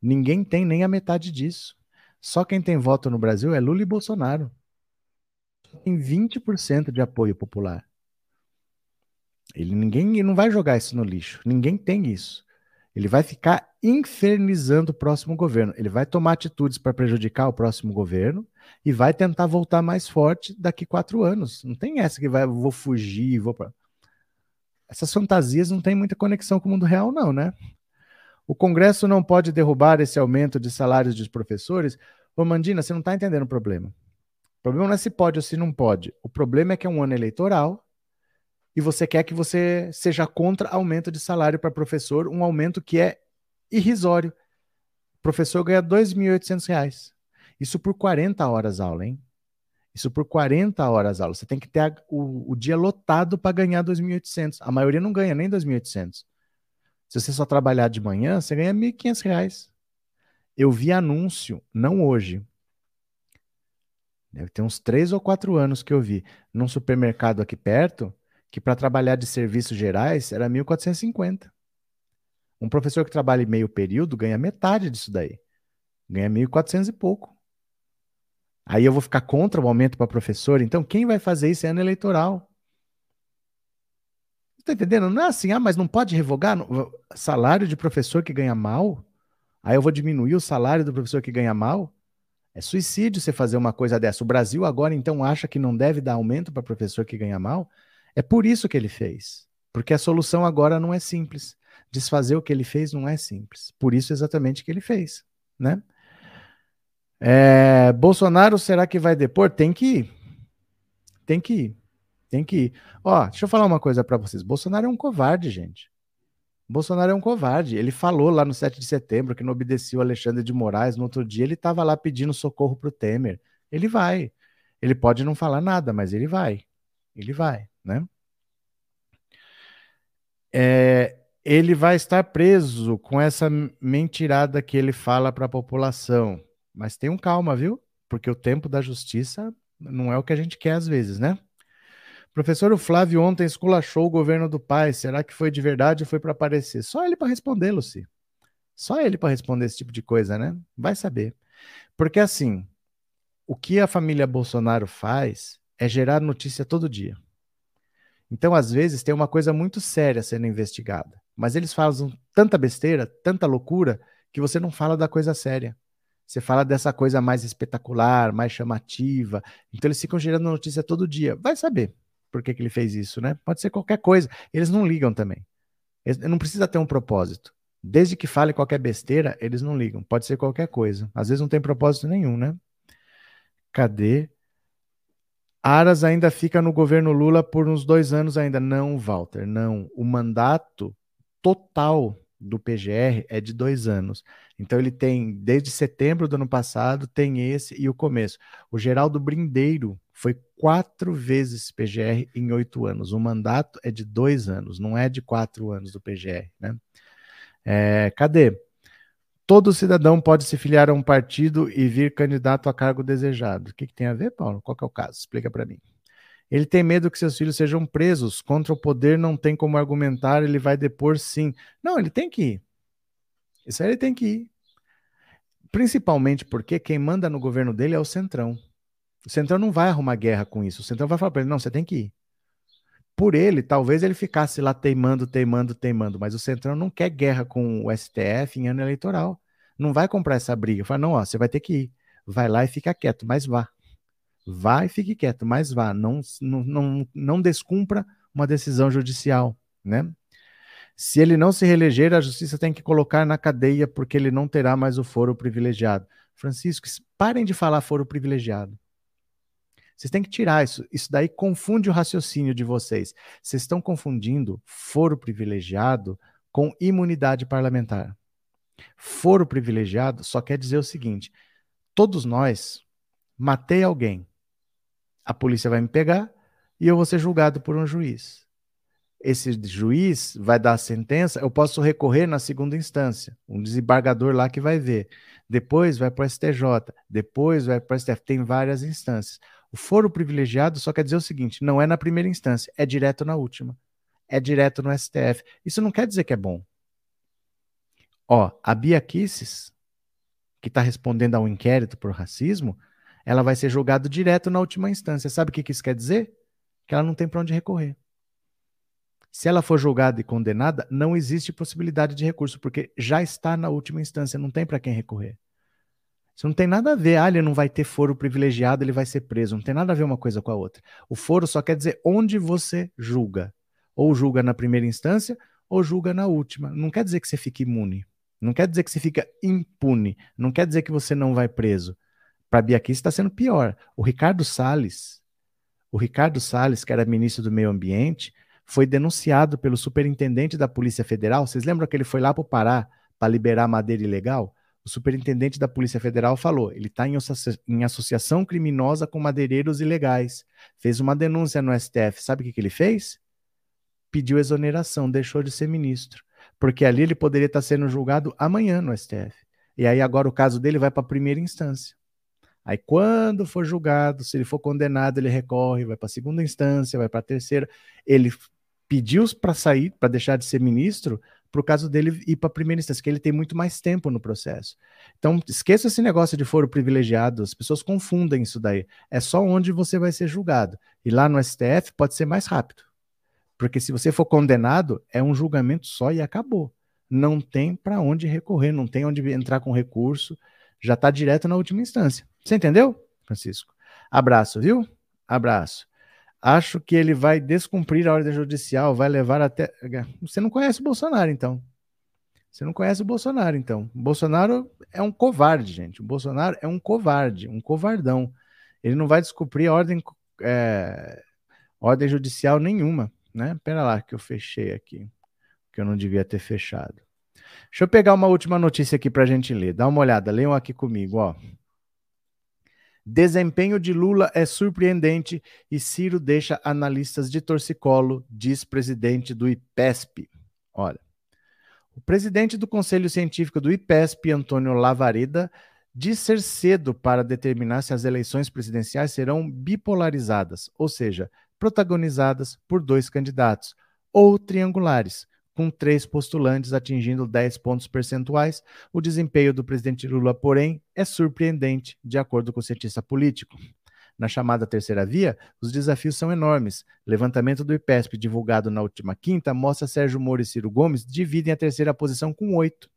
Ninguém tem nem a metade disso. Só quem tem voto no Brasil é Lula e Bolsonaro. Tem 20% de apoio popular. Ele ninguém não vai jogar isso no lixo. Ninguém tem isso. Ele vai ficar infernizando o próximo governo. Ele vai tomar atitudes para prejudicar o próximo governo e vai tentar voltar mais forte daqui quatro anos. Não tem essa que vai, vou fugir, vou pra... Essas fantasias não têm muita conexão com o mundo real, não, né? O Congresso não pode derrubar esse aumento de salários dos professores. Ô, Mandina, você não está entendendo o problema. O problema não é se pode ou se não pode. O problema é que é um ano eleitoral e você quer que você seja contra aumento de salário para professor, um aumento que é irrisório. O professor ganha R$ 2.800. Isso por 40 horas aula, hein? Isso por 40 horas aula. Você tem que ter a, o, o, dia lotado para ganhar 2.800. A maioria não ganha nem 2.800. Se você só trabalhar de manhã, você ganha 1.500 reais. Eu vi anúncio, não hoje. Deve ter uns três ou quatro anos que eu vi, num supermercado aqui perto, que para trabalhar de serviços gerais era 1.450. Um professor que trabalha meio período ganha metade disso daí. Ganha 1.400 e pouco. Aí eu vou ficar contra o aumento para professor? Então quem vai fazer isso é ano eleitoral. Está entendendo? Não é assim, ah, mas não pode revogar salário de professor que ganha mal? Aí eu vou diminuir o salário do professor que ganha mal? É suicídio você fazer uma coisa dessa. O Brasil agora então acha que não deve dar aumento para professor que ganha mal? É por isso que ele fez. Porque a solução agora não é simples. Desfazer o que ele fez não é simples. Por isso exatamente que ele fez, né? É, Bolsonaro será que vai depor? Tem que ir. Tem que ir. Tem que ir. Ó, deixa eu falar uma coisa para vocês. Bolsonaro é um covarde, gente. Bolsonaro é um covarde. Ele falou lá no 7 de setembro que não obedeceu Alexandre de Moraes. No outro dia ele estava lá pedindo socorro para o Temer. Ele vai. Ele pode não falar nada, mas ele vai. Ele vai, né? É, ele vai estar preso com essa mentirada que ele fala para a população. Mas tenham calma, viu? Porque o tempo da justiça não é o que a gente quer às vezes, né? Professor, o Flávio ontem esculachou o governo do pai. Será que foi de verdade ou foi para aparecer? Só ele para responder, Luci. Só ele para responder esse tipo de coisa, né? Vai saber. Porque assim, o que a família Bolsonaro faz é gerar notícia todo dia. Então, às vezes, tem uma coisa muito séria sendo investigada. Mas eles fazem tanta besteira, tanta loucura, que você não fala da coisa séria. Você fala dessa coisa mais espetacular, mais chamativa. Então eles ficam gerando notícia todo dia. Vai saber por que, que ele fez isso, né? Pode ser qualquer coisa. Eles não ligam também. Eles, não precisa ter um propósito. Desde que fale qualquer besteira, eles não ligam. Pode ser qualquer coisa. Às vezes não tem propósito nenhum, né? Cadê? Aras ainda fica no governo Lula por uns dois anos ainda. Não, Walter, não. O mandato total do PGR é de dois anos. Então ele tem, desde setembro do ano passado, tem esse e o começo. O Geraldo Brindeiro foi quatro vezes PGR em oito anos. O mandato é de dois anos, não é de quatro anos do PGR. Né? É, cadê? Todo cidadão pode se filiar a um partido e vir candidato a cargo desejado. O que, que tem a ver, Paulo? Qual é o caso? Explica para mim. Ele tem medo que seus filhos sejam presos. Contra o poder não tem como argumentar, ele vai depor sim. Não, ele tem que ir. Isso aí ele tem que ir. Principalmente porque quem manda no governo dele é o Centrão. O Centrão não vai arrumar guerra com isso. O Centrão vai falar para ele: não, você tem que ir. Por ele, talvez ele ficasse lá teimando, teimando, teimando, mas o Centrão não quer guerra com o STF em ano eleitoral. Não vai comprar essa briga. Fala: não, ó, você vai ter que ir. Vai lá e fica quieto, mas vá. Vá e fique quieto, mas vá. Não, não, não, não descumpra uma decisão judicial, né? Se ele não se reeleger, a justiça tem que colocar na cadeia porque ele não terá mais o foro privilegiado. Francisco, parem de falar foro privilegiado. Vocês têm que tirar isso. Isso daí confunde o raciocínio de vocês. Vocês estão confundindo foro privilegiado com imunidade parlamentar. Foro privilegiado só quer dizer o seguinte: todos nós matei alguém. A polícia vai me pegar e eu vou ser julgado por um juiz esse juiz vai dar a sentença, eu posso recorrer na segunda instância, um desembargador lá que vai ver. Depois vai para o STJ, depois vai para o STF, tem várias instâncias. O foro privilegiado só quer dizer o seguinte: não é na primeira instância, é direto na última. É direto no STF. Isso não quer dizer que é bom. Ó, a Bia Kisses, que está respondendo a um inquérito por racismo, ela vai ser julgada direto na última instância. Sabe o que isso quer dizer? Que ela não tem para onde recorrer. Se ela for julgada e condenada, não existe possibilidade de recurso, porque já está na última instância, não tem para quem recorrer. Isso não tem nada a ver, ah, ele não vai ter foro privilegiado, ele vai ser preso. Não tem nada a ver uma coisa com a outra. O foro só quer dizer onde você julga. Ou julga na primeira instância, ou julga na última. Não quer dizer que você fique imune. Não quer dizer que você fica impune. Não quer dizer que você não vai preso. Para a Bia está sendo pior. O Ricardo Salles, o Ricardo Salles, que era ministro do Meio Ambiente, foi denunciado pelo superintendente da Polícia Federal. Vocês lembram que ele foi lá para o Pará para liberar madeira ilegal? O superintendente da Polícia Federal falou: ele está em, em, associação criminosa com madeireiros ilegais. Fez uma denúncia no STF. Sabe o que, que ele fez? Pediu exoneração, deixou de ser ministro. Porque ali ele poderia estar tá sendo julgado amanhã no STF. E aí agora o caso dele vai para a primeira instância. Aí, quando for julgado, se ele for condenado, ele recorre, vai para a segunda instância, vai para a terceira. Ele pediu para sair, para deixar de ser ministro, por caso dele ir para a primeira instância, que ele tem muito mais tempo no processo. Então, esqueça esse negócio de foro privilegiado, as pessoas confundem isso daí. É só onde você vai ser julgado. E lá no STF pode ser mais rápido. Porque se você for condenado, é um julgamento só e acabou. não tem para onde recorrer, não tem onde entrar com recurso, já está direto na última instância. Você entendeu, Francisco? Abraço, viu? Abraço. Acho que ele vai descumprir a ordem judicial, vai levar até. Você não conhece o Bolsonaro, então. Você não conhece o Bolsonaro, então. O Bolsonaro é um covarde, gente. O Bolsonaro é um covarde, um covardão. Ele não vai descumprir a ordem, é, ordem judicial nenhuma, né? Pera lá que eu fechei aqui, que eu não devia ter fechado. Deixa eu pegar uma última notícia aqui para a gente ler. Dá uma olhada, leiam aqui comigo, ó. Desempenho de Lula é surpreendente e Ciro deixa analistas de torcicolo, diz presidente do IPESP. Olha, o presidente do Conselho Científico do IPESP, Antônio Lavareda, diz ser cedo para determinar se as eleições presidenciais serão bipolarizadas, ou seja, protagonizadas por dois candidatos, ou triangulares, com três postulantes atingindo 10 pontos percentuais, o desempenho do presidente Lula, porém, é surpreendente, de acordo com o cientista político. Na chamada terceira via, os desafios são enormes. Levantamento do IPESP, divulgado na última quinta, mostra Sérgio Moro e Ciro Gomes dividem a terceira posição com oito.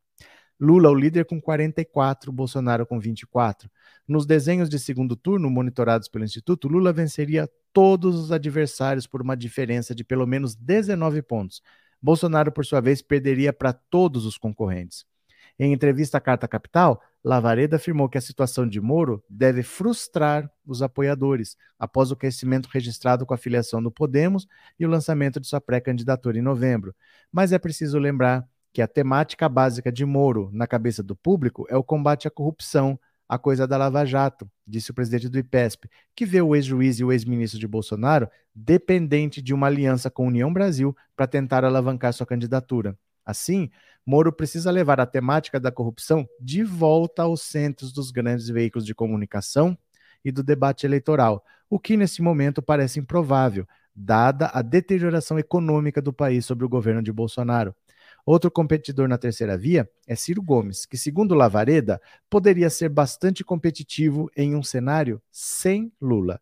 Lula, o líder, com 44, Bolsonaro com 24. Nos desenhos de segundo turno, monitorados pelo Instituto, Lula venceria todos os adversários por uma diferença de pelo menos 19 pontos, Bolsonaro, por sua vez, perderia para todos os concorrentes. Em entrevista à Carta Capital, Lavareda afirmou que a situação de Moro deve frustrar os apoiadores, após o crescimento registrado com a filiação do Podemos e o lançamento de sua pré-candidatura em novembro. Mas é preciso lembrar que a temática básica de Moro na cabeça do público é o combate à corrupção, a coisa da Lava Jato, disse o presidente do IPESP, que vê o ex-juiz e o ex-ministro de Bolsonaro dependente de uma aliança com a União Brasil para tentar alavancar sua candidatura. Assim, Moro precisa levar a temática da corrupção de volta aos centros dos grandes veículos de comunicação e do debate eleitoral, o que nesse momento parece improvável, dada a deterioração econômica do país sob o governo de Bolsonaro. Outro competidor na terceira via é Ciro Gomes, que, segundo Lavareda, poderia ser bastante competitivo em um cenário sem Lula.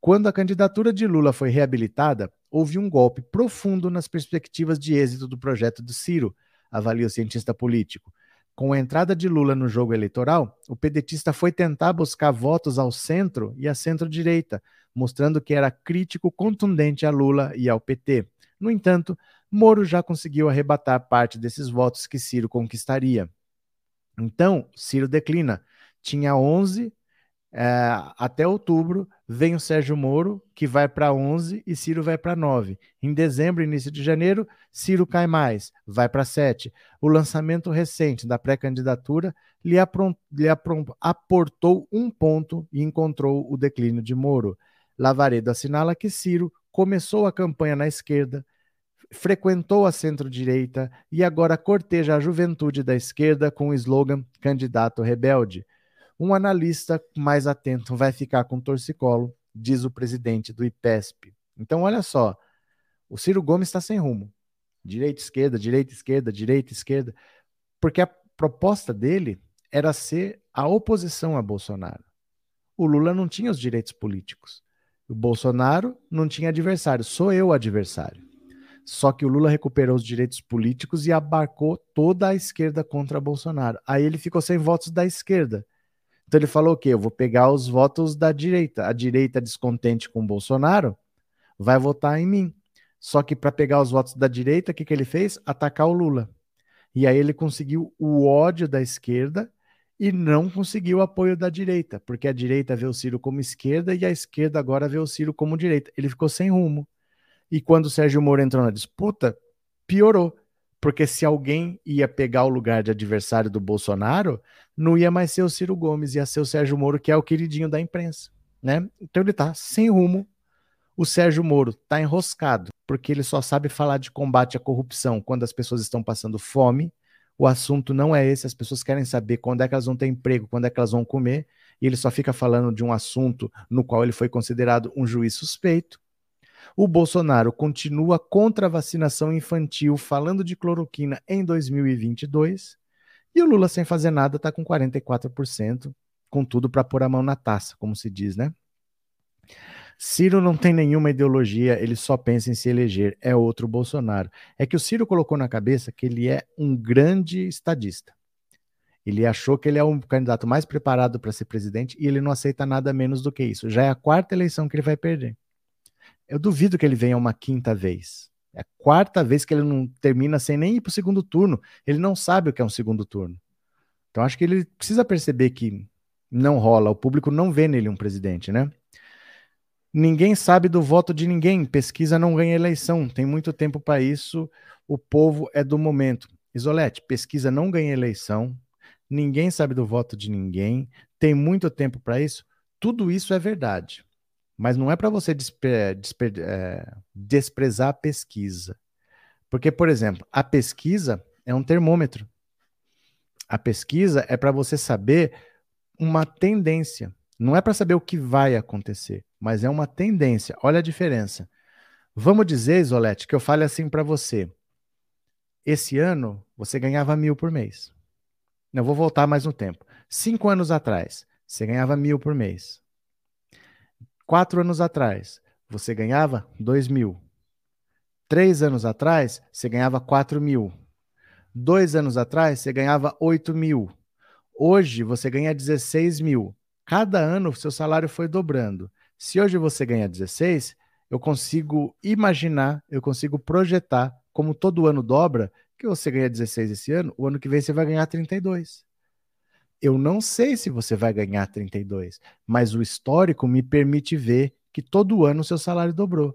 Quando a candidatura de Lula foi reabilitada, houve um golpe profundo nas perspectivas de êxito do projeto de Ciro, avalia o cientista político. Com a entrada de Lula no jogo eleitoral, o pedetista foi tentar buscar votos ao centro e à centro-direita, mostrando que era crítico contundente a Lula e ao PT. No entanto, Moro já conseguiu arrebatar parte desses votos que Ciro conquistaria. Então, Ciro declina. Tinha 11 é, até outubro, vem o Sérgio Moro, que vai para 11 e Ciro vai para 9. Em dezembro, início de janeiro, Ciro cai mais, vai para 7. O lançamento recente da pré-candidatura lhe, lhe aportou um ponto e encontrou o declínio de Moro. Lavaredo assinala que Ciro começou a campanha na esquerda, frequentou a centro-direita e agora corteja a juventude da esquerda com o slogan candidato rebelde. Um analista mais atento vai ficar com torcicolo, diz o presidente do IPESP. Então, olha só, o Ciro Gomes está sem rumo. Direita, esquerda, direita, esquerda, direita, esquerda. Porque a proposta dele era ser a oposição a Bolsonaro. O Lula não tinha os direitos políticos. O Bolsonaro não tinha adversário. Sou eu o adversário. Só que o Lula recuperou os direitos políticos e abarcou toda a esquerda contra Bolsonaro. Aí ele ficou sem votos da esquerda. Então ele falou o quê? Eu vou pegar os votos da direita. A direita descontente com Bolsonaro vai votar em mim. Só que para pegar os votos da direita, o que, que ele fez? Atacar o Lula. E aí ele conseguiu o ódio da esquerda e não conseguiu o apoio da direita, porque a direita vê o Ciro como esquerda e a esquerda agora vê o Ciro como direita. Ele ficou sem rumo. E quando o Sérgio Moro entrou na disputa, piorou. Porque se alguém ia pegar o lugar de adversário do Bolsonaro, não ia mais ser o Ciro Gomes, ia ser o Sérgio Moro, que é o queridinho da imprensa. Né? Então ele tá sem rumo. O Sérgio Moro tá enroscado, porque ele só sabe falar de combate à corrupção quando as pessoas estão passando fome. O assunto não é esse, as pessoas querem saber quando é que elas vão ter emprego, quando é que elas vão comer, e ele só fica falando de um assunto no qual ele foi considerado um juiz suspeito. O Bolsonaro continua contra a vacinação infantil, falando de cloroquina em 2022. E o Lula, sem fazer nada, está com 44%, com tudo para pôr a mão na taça, como se diz, né? Ciro não tem nenhuma ideologia, ele só pensa em se eleger, é outro Bolsonaro. É que o Ciro colocou na cabeça que ele é um grande estadista. Ele achou que ele é o candidato mais preparado para ser presidente e ele não aceita nada menos do que isso. Já é a quarta eleição que ele vai perder. Eu duvido que ele venha uma quinta vez. É a quarta vez que ele não termina sem nem ir para o segundo turno. Ele não sabe o que é um segundo turno. Então acho que ele precisa perceber que não rola, o público não vê nele um presidente, né? Ninguém sabe do voto de ninguém, pesquisa não ganha eleição, tem muito tempo para isso, o povo é do momento. Isolete, pesquisa não ganha eleição, ninguém sabe do voto de ninguém, tem muito tempo para isso. Tudo isso é verdade. Mas não é para você despre, despre, é, desprezar a pesquisa. Porque, por exemplo, a pesquisa é um termômetro. A pesquisa é para você saber uma tendência. Não é para saber o que vai acontecer, mas é uma tendência. Olha a diferença. Vamos dizer, Isolete, que eu fale assim para você. Esse ano você ganhava mil por mês. Não vou voltar mais no tempo. Cinco anos atrás, você ganhava mil por mês. Quatro anos atrás, você ganhava dois mil. Três anos atrás, você ganhava quatro mil. Dois anos atrás, você ganhava 8 mil. Hoje, você ganha 16 mil. Cada ano, o seu salário foi dobrando. Se hoje você ganha 16, eu consigo imaginar, eu consigo projetar, como todo ano dobra, que você ganha 16 esse ano, o ano que vem você vai ganhar 32. Eu não sei se você vai ganhar 32, mas o histórico me permite ver que todo ano o seu salário dobrou.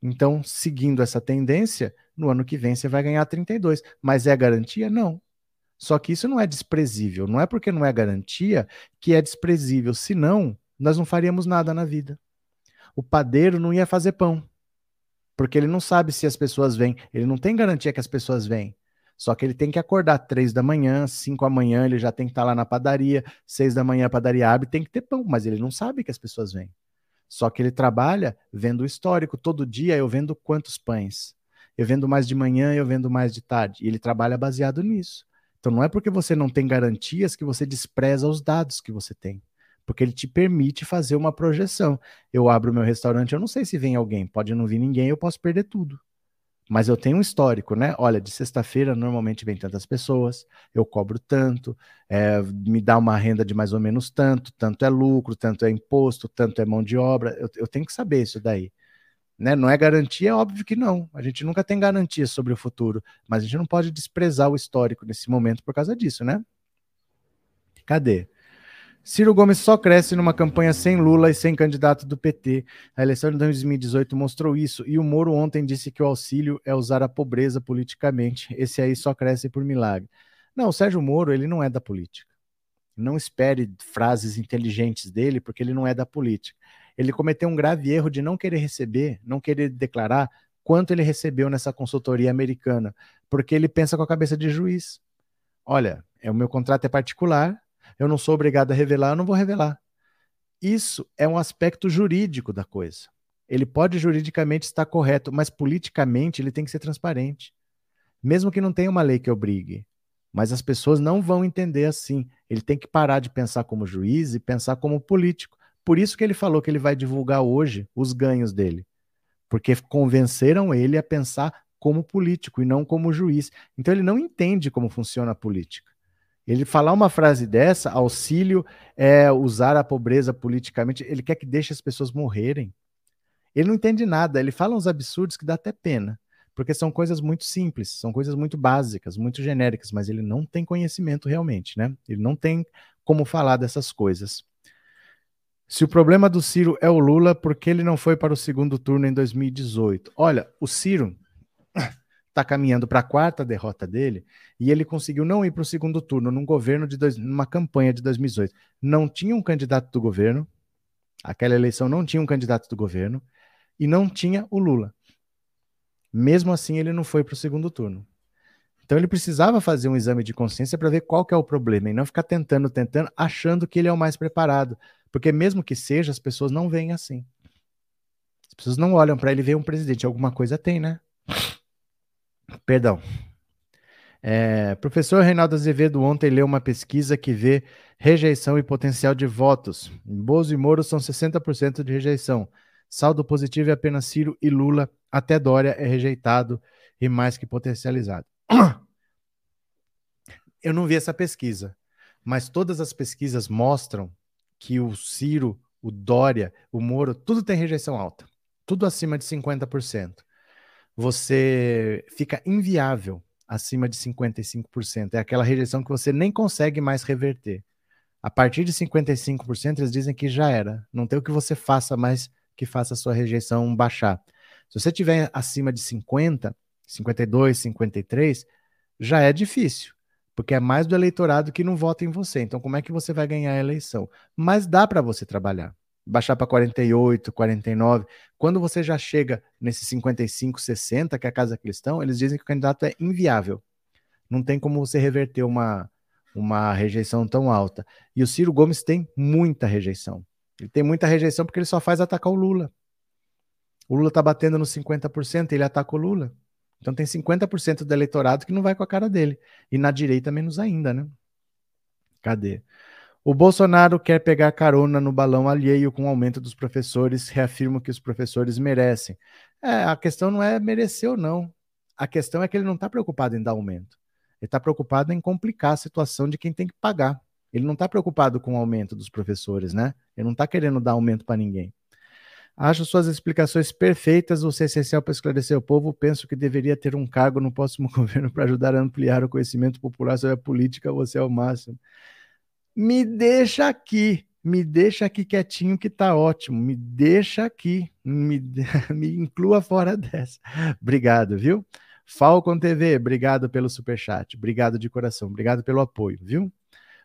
Então, seguindo essa tendência, no ano que vem você vai ganhar 32. Mas é garantia? Não. Só que isso não é desprezível. Não é porque não é garantia que é desprezível. Senão, nós não faríamos nada na vida. O padeiro não ia fazer pão. Porque ele não sabe se as pessoas vêm. Ele não tem garantia que as pessoas vêm. Só que ele tem que acordar três da manhã, cinco da manhã, ele já tem que estar lá na padaria, seis da manhã a padaria abre, tem que ter pão, mas ele não sabe que as pessoas vêm. Só que ele trabalha vendo o histórico. Todo dia eu vendo quantos pães. Eu vendo mais de manhã, eu vendo mais de tarde. E ele trabalha baseado nisso. Então não é porque você não tem garantias que você despreza os dados que você tem. Porque ele te permite fazer uma projeção. Eu abro meu restaurante, eu não sei se vem alguém, pode não vir ninguém, eu posso perder tudo. Mas eu tenho um histórico, né? Olha, de sexta-feira normalmente vem tantas pessoas, eu cobro tanto, é, me dá uma renda de mais ou menos tanto, tanto é lucro, tanto é imposto, tanto é mão de obra. Eu, eu tenho que saber isso daí. Né? Não é garantia, é óbvio que não. A gente nunca tem garantia sobre o futuro, mas a gente não pode desprezar o histórico nesse momento por causa disso, né? Cadê? Ciro Gomes só cresce numa campanha sem Lula e sem candidato do PT. A eleição de 2018 mostrou isso. E o Moro ontem disse que o auxílio é usar a pobreza politicamente. Esse aí só cresce por milagre. Não, o Sérgio Moro, ele não é da política. Não espere frases inteligentes dele, porque ele não é da política. Ele cometeu um grave erro de não querer receber, não querer declarar quanto ele recebeu nessa consultoria americana, porque ele pensa com a cabeça de juiz. Olha, é o meu contrato é particular, eu não sou obrigado a revelar, eu não vou revelar. Isso é um aspecto jurídico da coisa. Ele pode juridicamente estar correto, mas politicamente ele tem que ser transparente. Mesmo que não tenha uma lei que obrigue. Mas as pessoas não vão entender assim. Ele tem que parar de pensar como juiz e pensar como político. Por isso que ele falou que ele vai divulgar hoje os ganhos dele. Porque convenceram ele a pensar como político e não como juiz. Então ele não entende como funciona a política. Ele falar uma frase dessa, auxílio é usar a pobreza politicamente, ele quer que deixe as pessoas morrerem. Ele não entende nada, ele fala uns absurdos que dá até pena, porque são coisas muito simples, são coisas muito básicas, muito genéricas, mas ele não tem conhecimento realmente, né? Ele não tem como falar dessas coisas. Se o problema do Ciro é o Lula, por que ele não foi para o segundo turno em 2018? Olha, o Ciro está caminhando para a quarta derrota dele e ele conseguiu não ir para o segundo turno num governo de dois, numa campanha de 2018. Não tinha um candidato do governo, aquela eleição não tinha um candidato do governo e não tinha o Lula. Mesmo assim, ele não foi para o segundo turno. Então ele precisava fazer um exame de consciência para ver qual é o problema e não ficar tentando, tentando, achando que ele é o mais preparado, porque mesmo que seja, as pessoas não veem assim. As pessoas não olham para ele veem um presidente, alguma coisa tem, né? Perdão. É, professor Reinaldo Azevedo ontem leu uma pesquisa que vê rejeição e potencial de votos. Bozo e Moro são 60% de rejeição. Saldo positivo é apenas Ciro e Lula. Até Dória é rejeitado e mais que potencializado. Eu não vi essa pesquisa, mas todas as pesquisas mostram que o Ciro, o Dória, o Moro, tudo tem rejeição alta. Tudo acima de 50%. Você fica inviável acima de 55%. É aquela rejeição que você nem consegue mais reverter. A partir de 55%, eles dizem que já era. Não tem o que você faça mais que faça a sua rejeição baixar. Se você tiver acima de 50, 52, 53, já é difícil, porque é mais do eleitorado que não vota em você. Então, como é que você vai ganhar a eleição? Mas dá para você trabalhar. Baixar para 48, 49. Quando você já chega nesse 55, 60, que é a Casa Cristão, eles dizem que o candidato é inviável. Não tem como você reverter uma, uma rejeição tão alta. E o Ciro Gomes tem muita rejeição. Ele tem muita rejeição porque ele só faz atacar o Lula. O Lula está batendo nos 50%, ele ataca o Lula. Então tem 50% do eleitorado que não vai com a cara dele. E na direita, menos ainda, né? Cadê? O Bolsonaro quer pegar carona no balão alheio com o aumento dos professores, reafirma que os professores merecem. É, a questão não é merecer ou não. A questão é que ele não está preocupado em dar aumento. Ele está preocupado em complicar a situação de quem tem que pagar. Ele não está preocupado com o aumento dos professores, né? Ele não está querendo dar aumento para ninguém. Acho suas explicações perfeitas, você é essencial para esclarecer o povo. Penso que deveria ter um cargo no próximo governo para ajudar a ampliar o conhecimento popular sobre a política. Você é o máximo. Me deixa aqui, me deixa aqui quietinho que tá ótimo. Me deixa aqui, me, me inclua fora dessa. Obrigado, viu? Falcon TV, obrigado pelo super chat, obrigado de coração, obrigado pelo apoio, viu?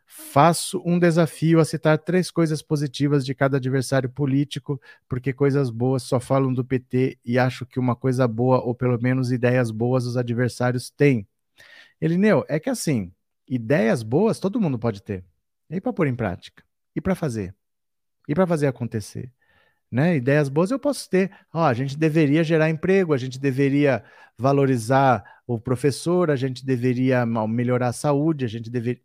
Faço um desafio a citar três coisas positivas de cada adversário político, porque coisas boas só falam do PT e acho que uma coisa boa, ou pelo menos ideias boas, os adversários têm. Elineu, é que assim, ideias boas todo mundo pode ter. E para pôr em prática? E para fazer? E para fazer acontecer? Né? Ideias boas eu posso ter. Ó, a gente deveria gerar emprego, a gente deveria valorizar o professor, a gente deveria melhorar a saúde, a gente deveria.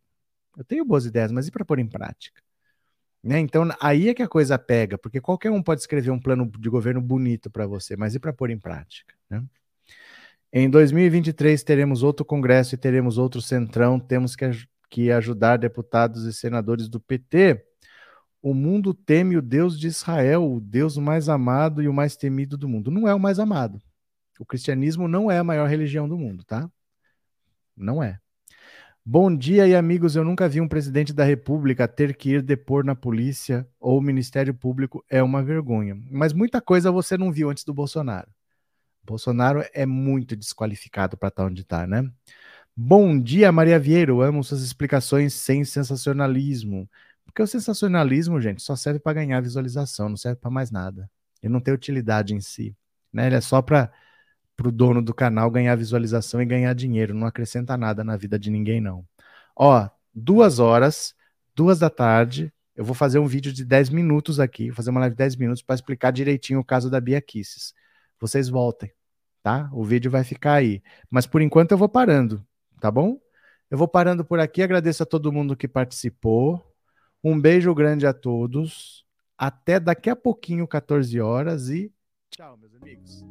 Eu tenho boas ideias, mas e para pôr em prática? Né? Então, aí é que a coisa pega, porque qualquer um pode escrever um plano de governo bonito para você, mas e para pôr em prática? Né? Em 2023 teremos outro congresso e teremos outro centrão, temos que, que ajudar deputados e senadores do PT. O mundo teme o Deus de Israel, o Deus mais amado e o mais temido do mundo. Não é o mais amado. O cristianismo não é a maior religião do mundo, tá? Não é. Bom dia e amigos, eu nunca vi um presidente da República ter que ir depor na polícia ou Ministério Público, é uma vergonha. Mas muita coisa você não viu antes do Bolsonaro. Bolsonaro é muito desqualificado para estar onde está, né? Bom dia, Maria Vieira, eu amo suas explicações sem sensacionalismo. Porque o sensacionalismo, gente, só serve para ganhar visualização, não serve para mais nada. Ele não tem utilidade em si, né? Ele é só para o dono do canal ganhar visualização e ganhar dinheiro. Não acrescenta nada na vida de ninguém, não. Ó, duas horas, duas da tarde, eu vou fazer um vídeo de 10 minutos aqui, fazer uma live de 10 minutos para explicar direitinho o caso da Bia Kisses. Vocês voltem, tá? O vídeo vai ficar aí. Mas por enquanto eu vou parando, tá bom? Eu vou parando por aqui, agradeço a todo mundo que participou. Um beijo grande a todos. Até daqui a pouquinho, 14 horas, e tchau, meus amigos.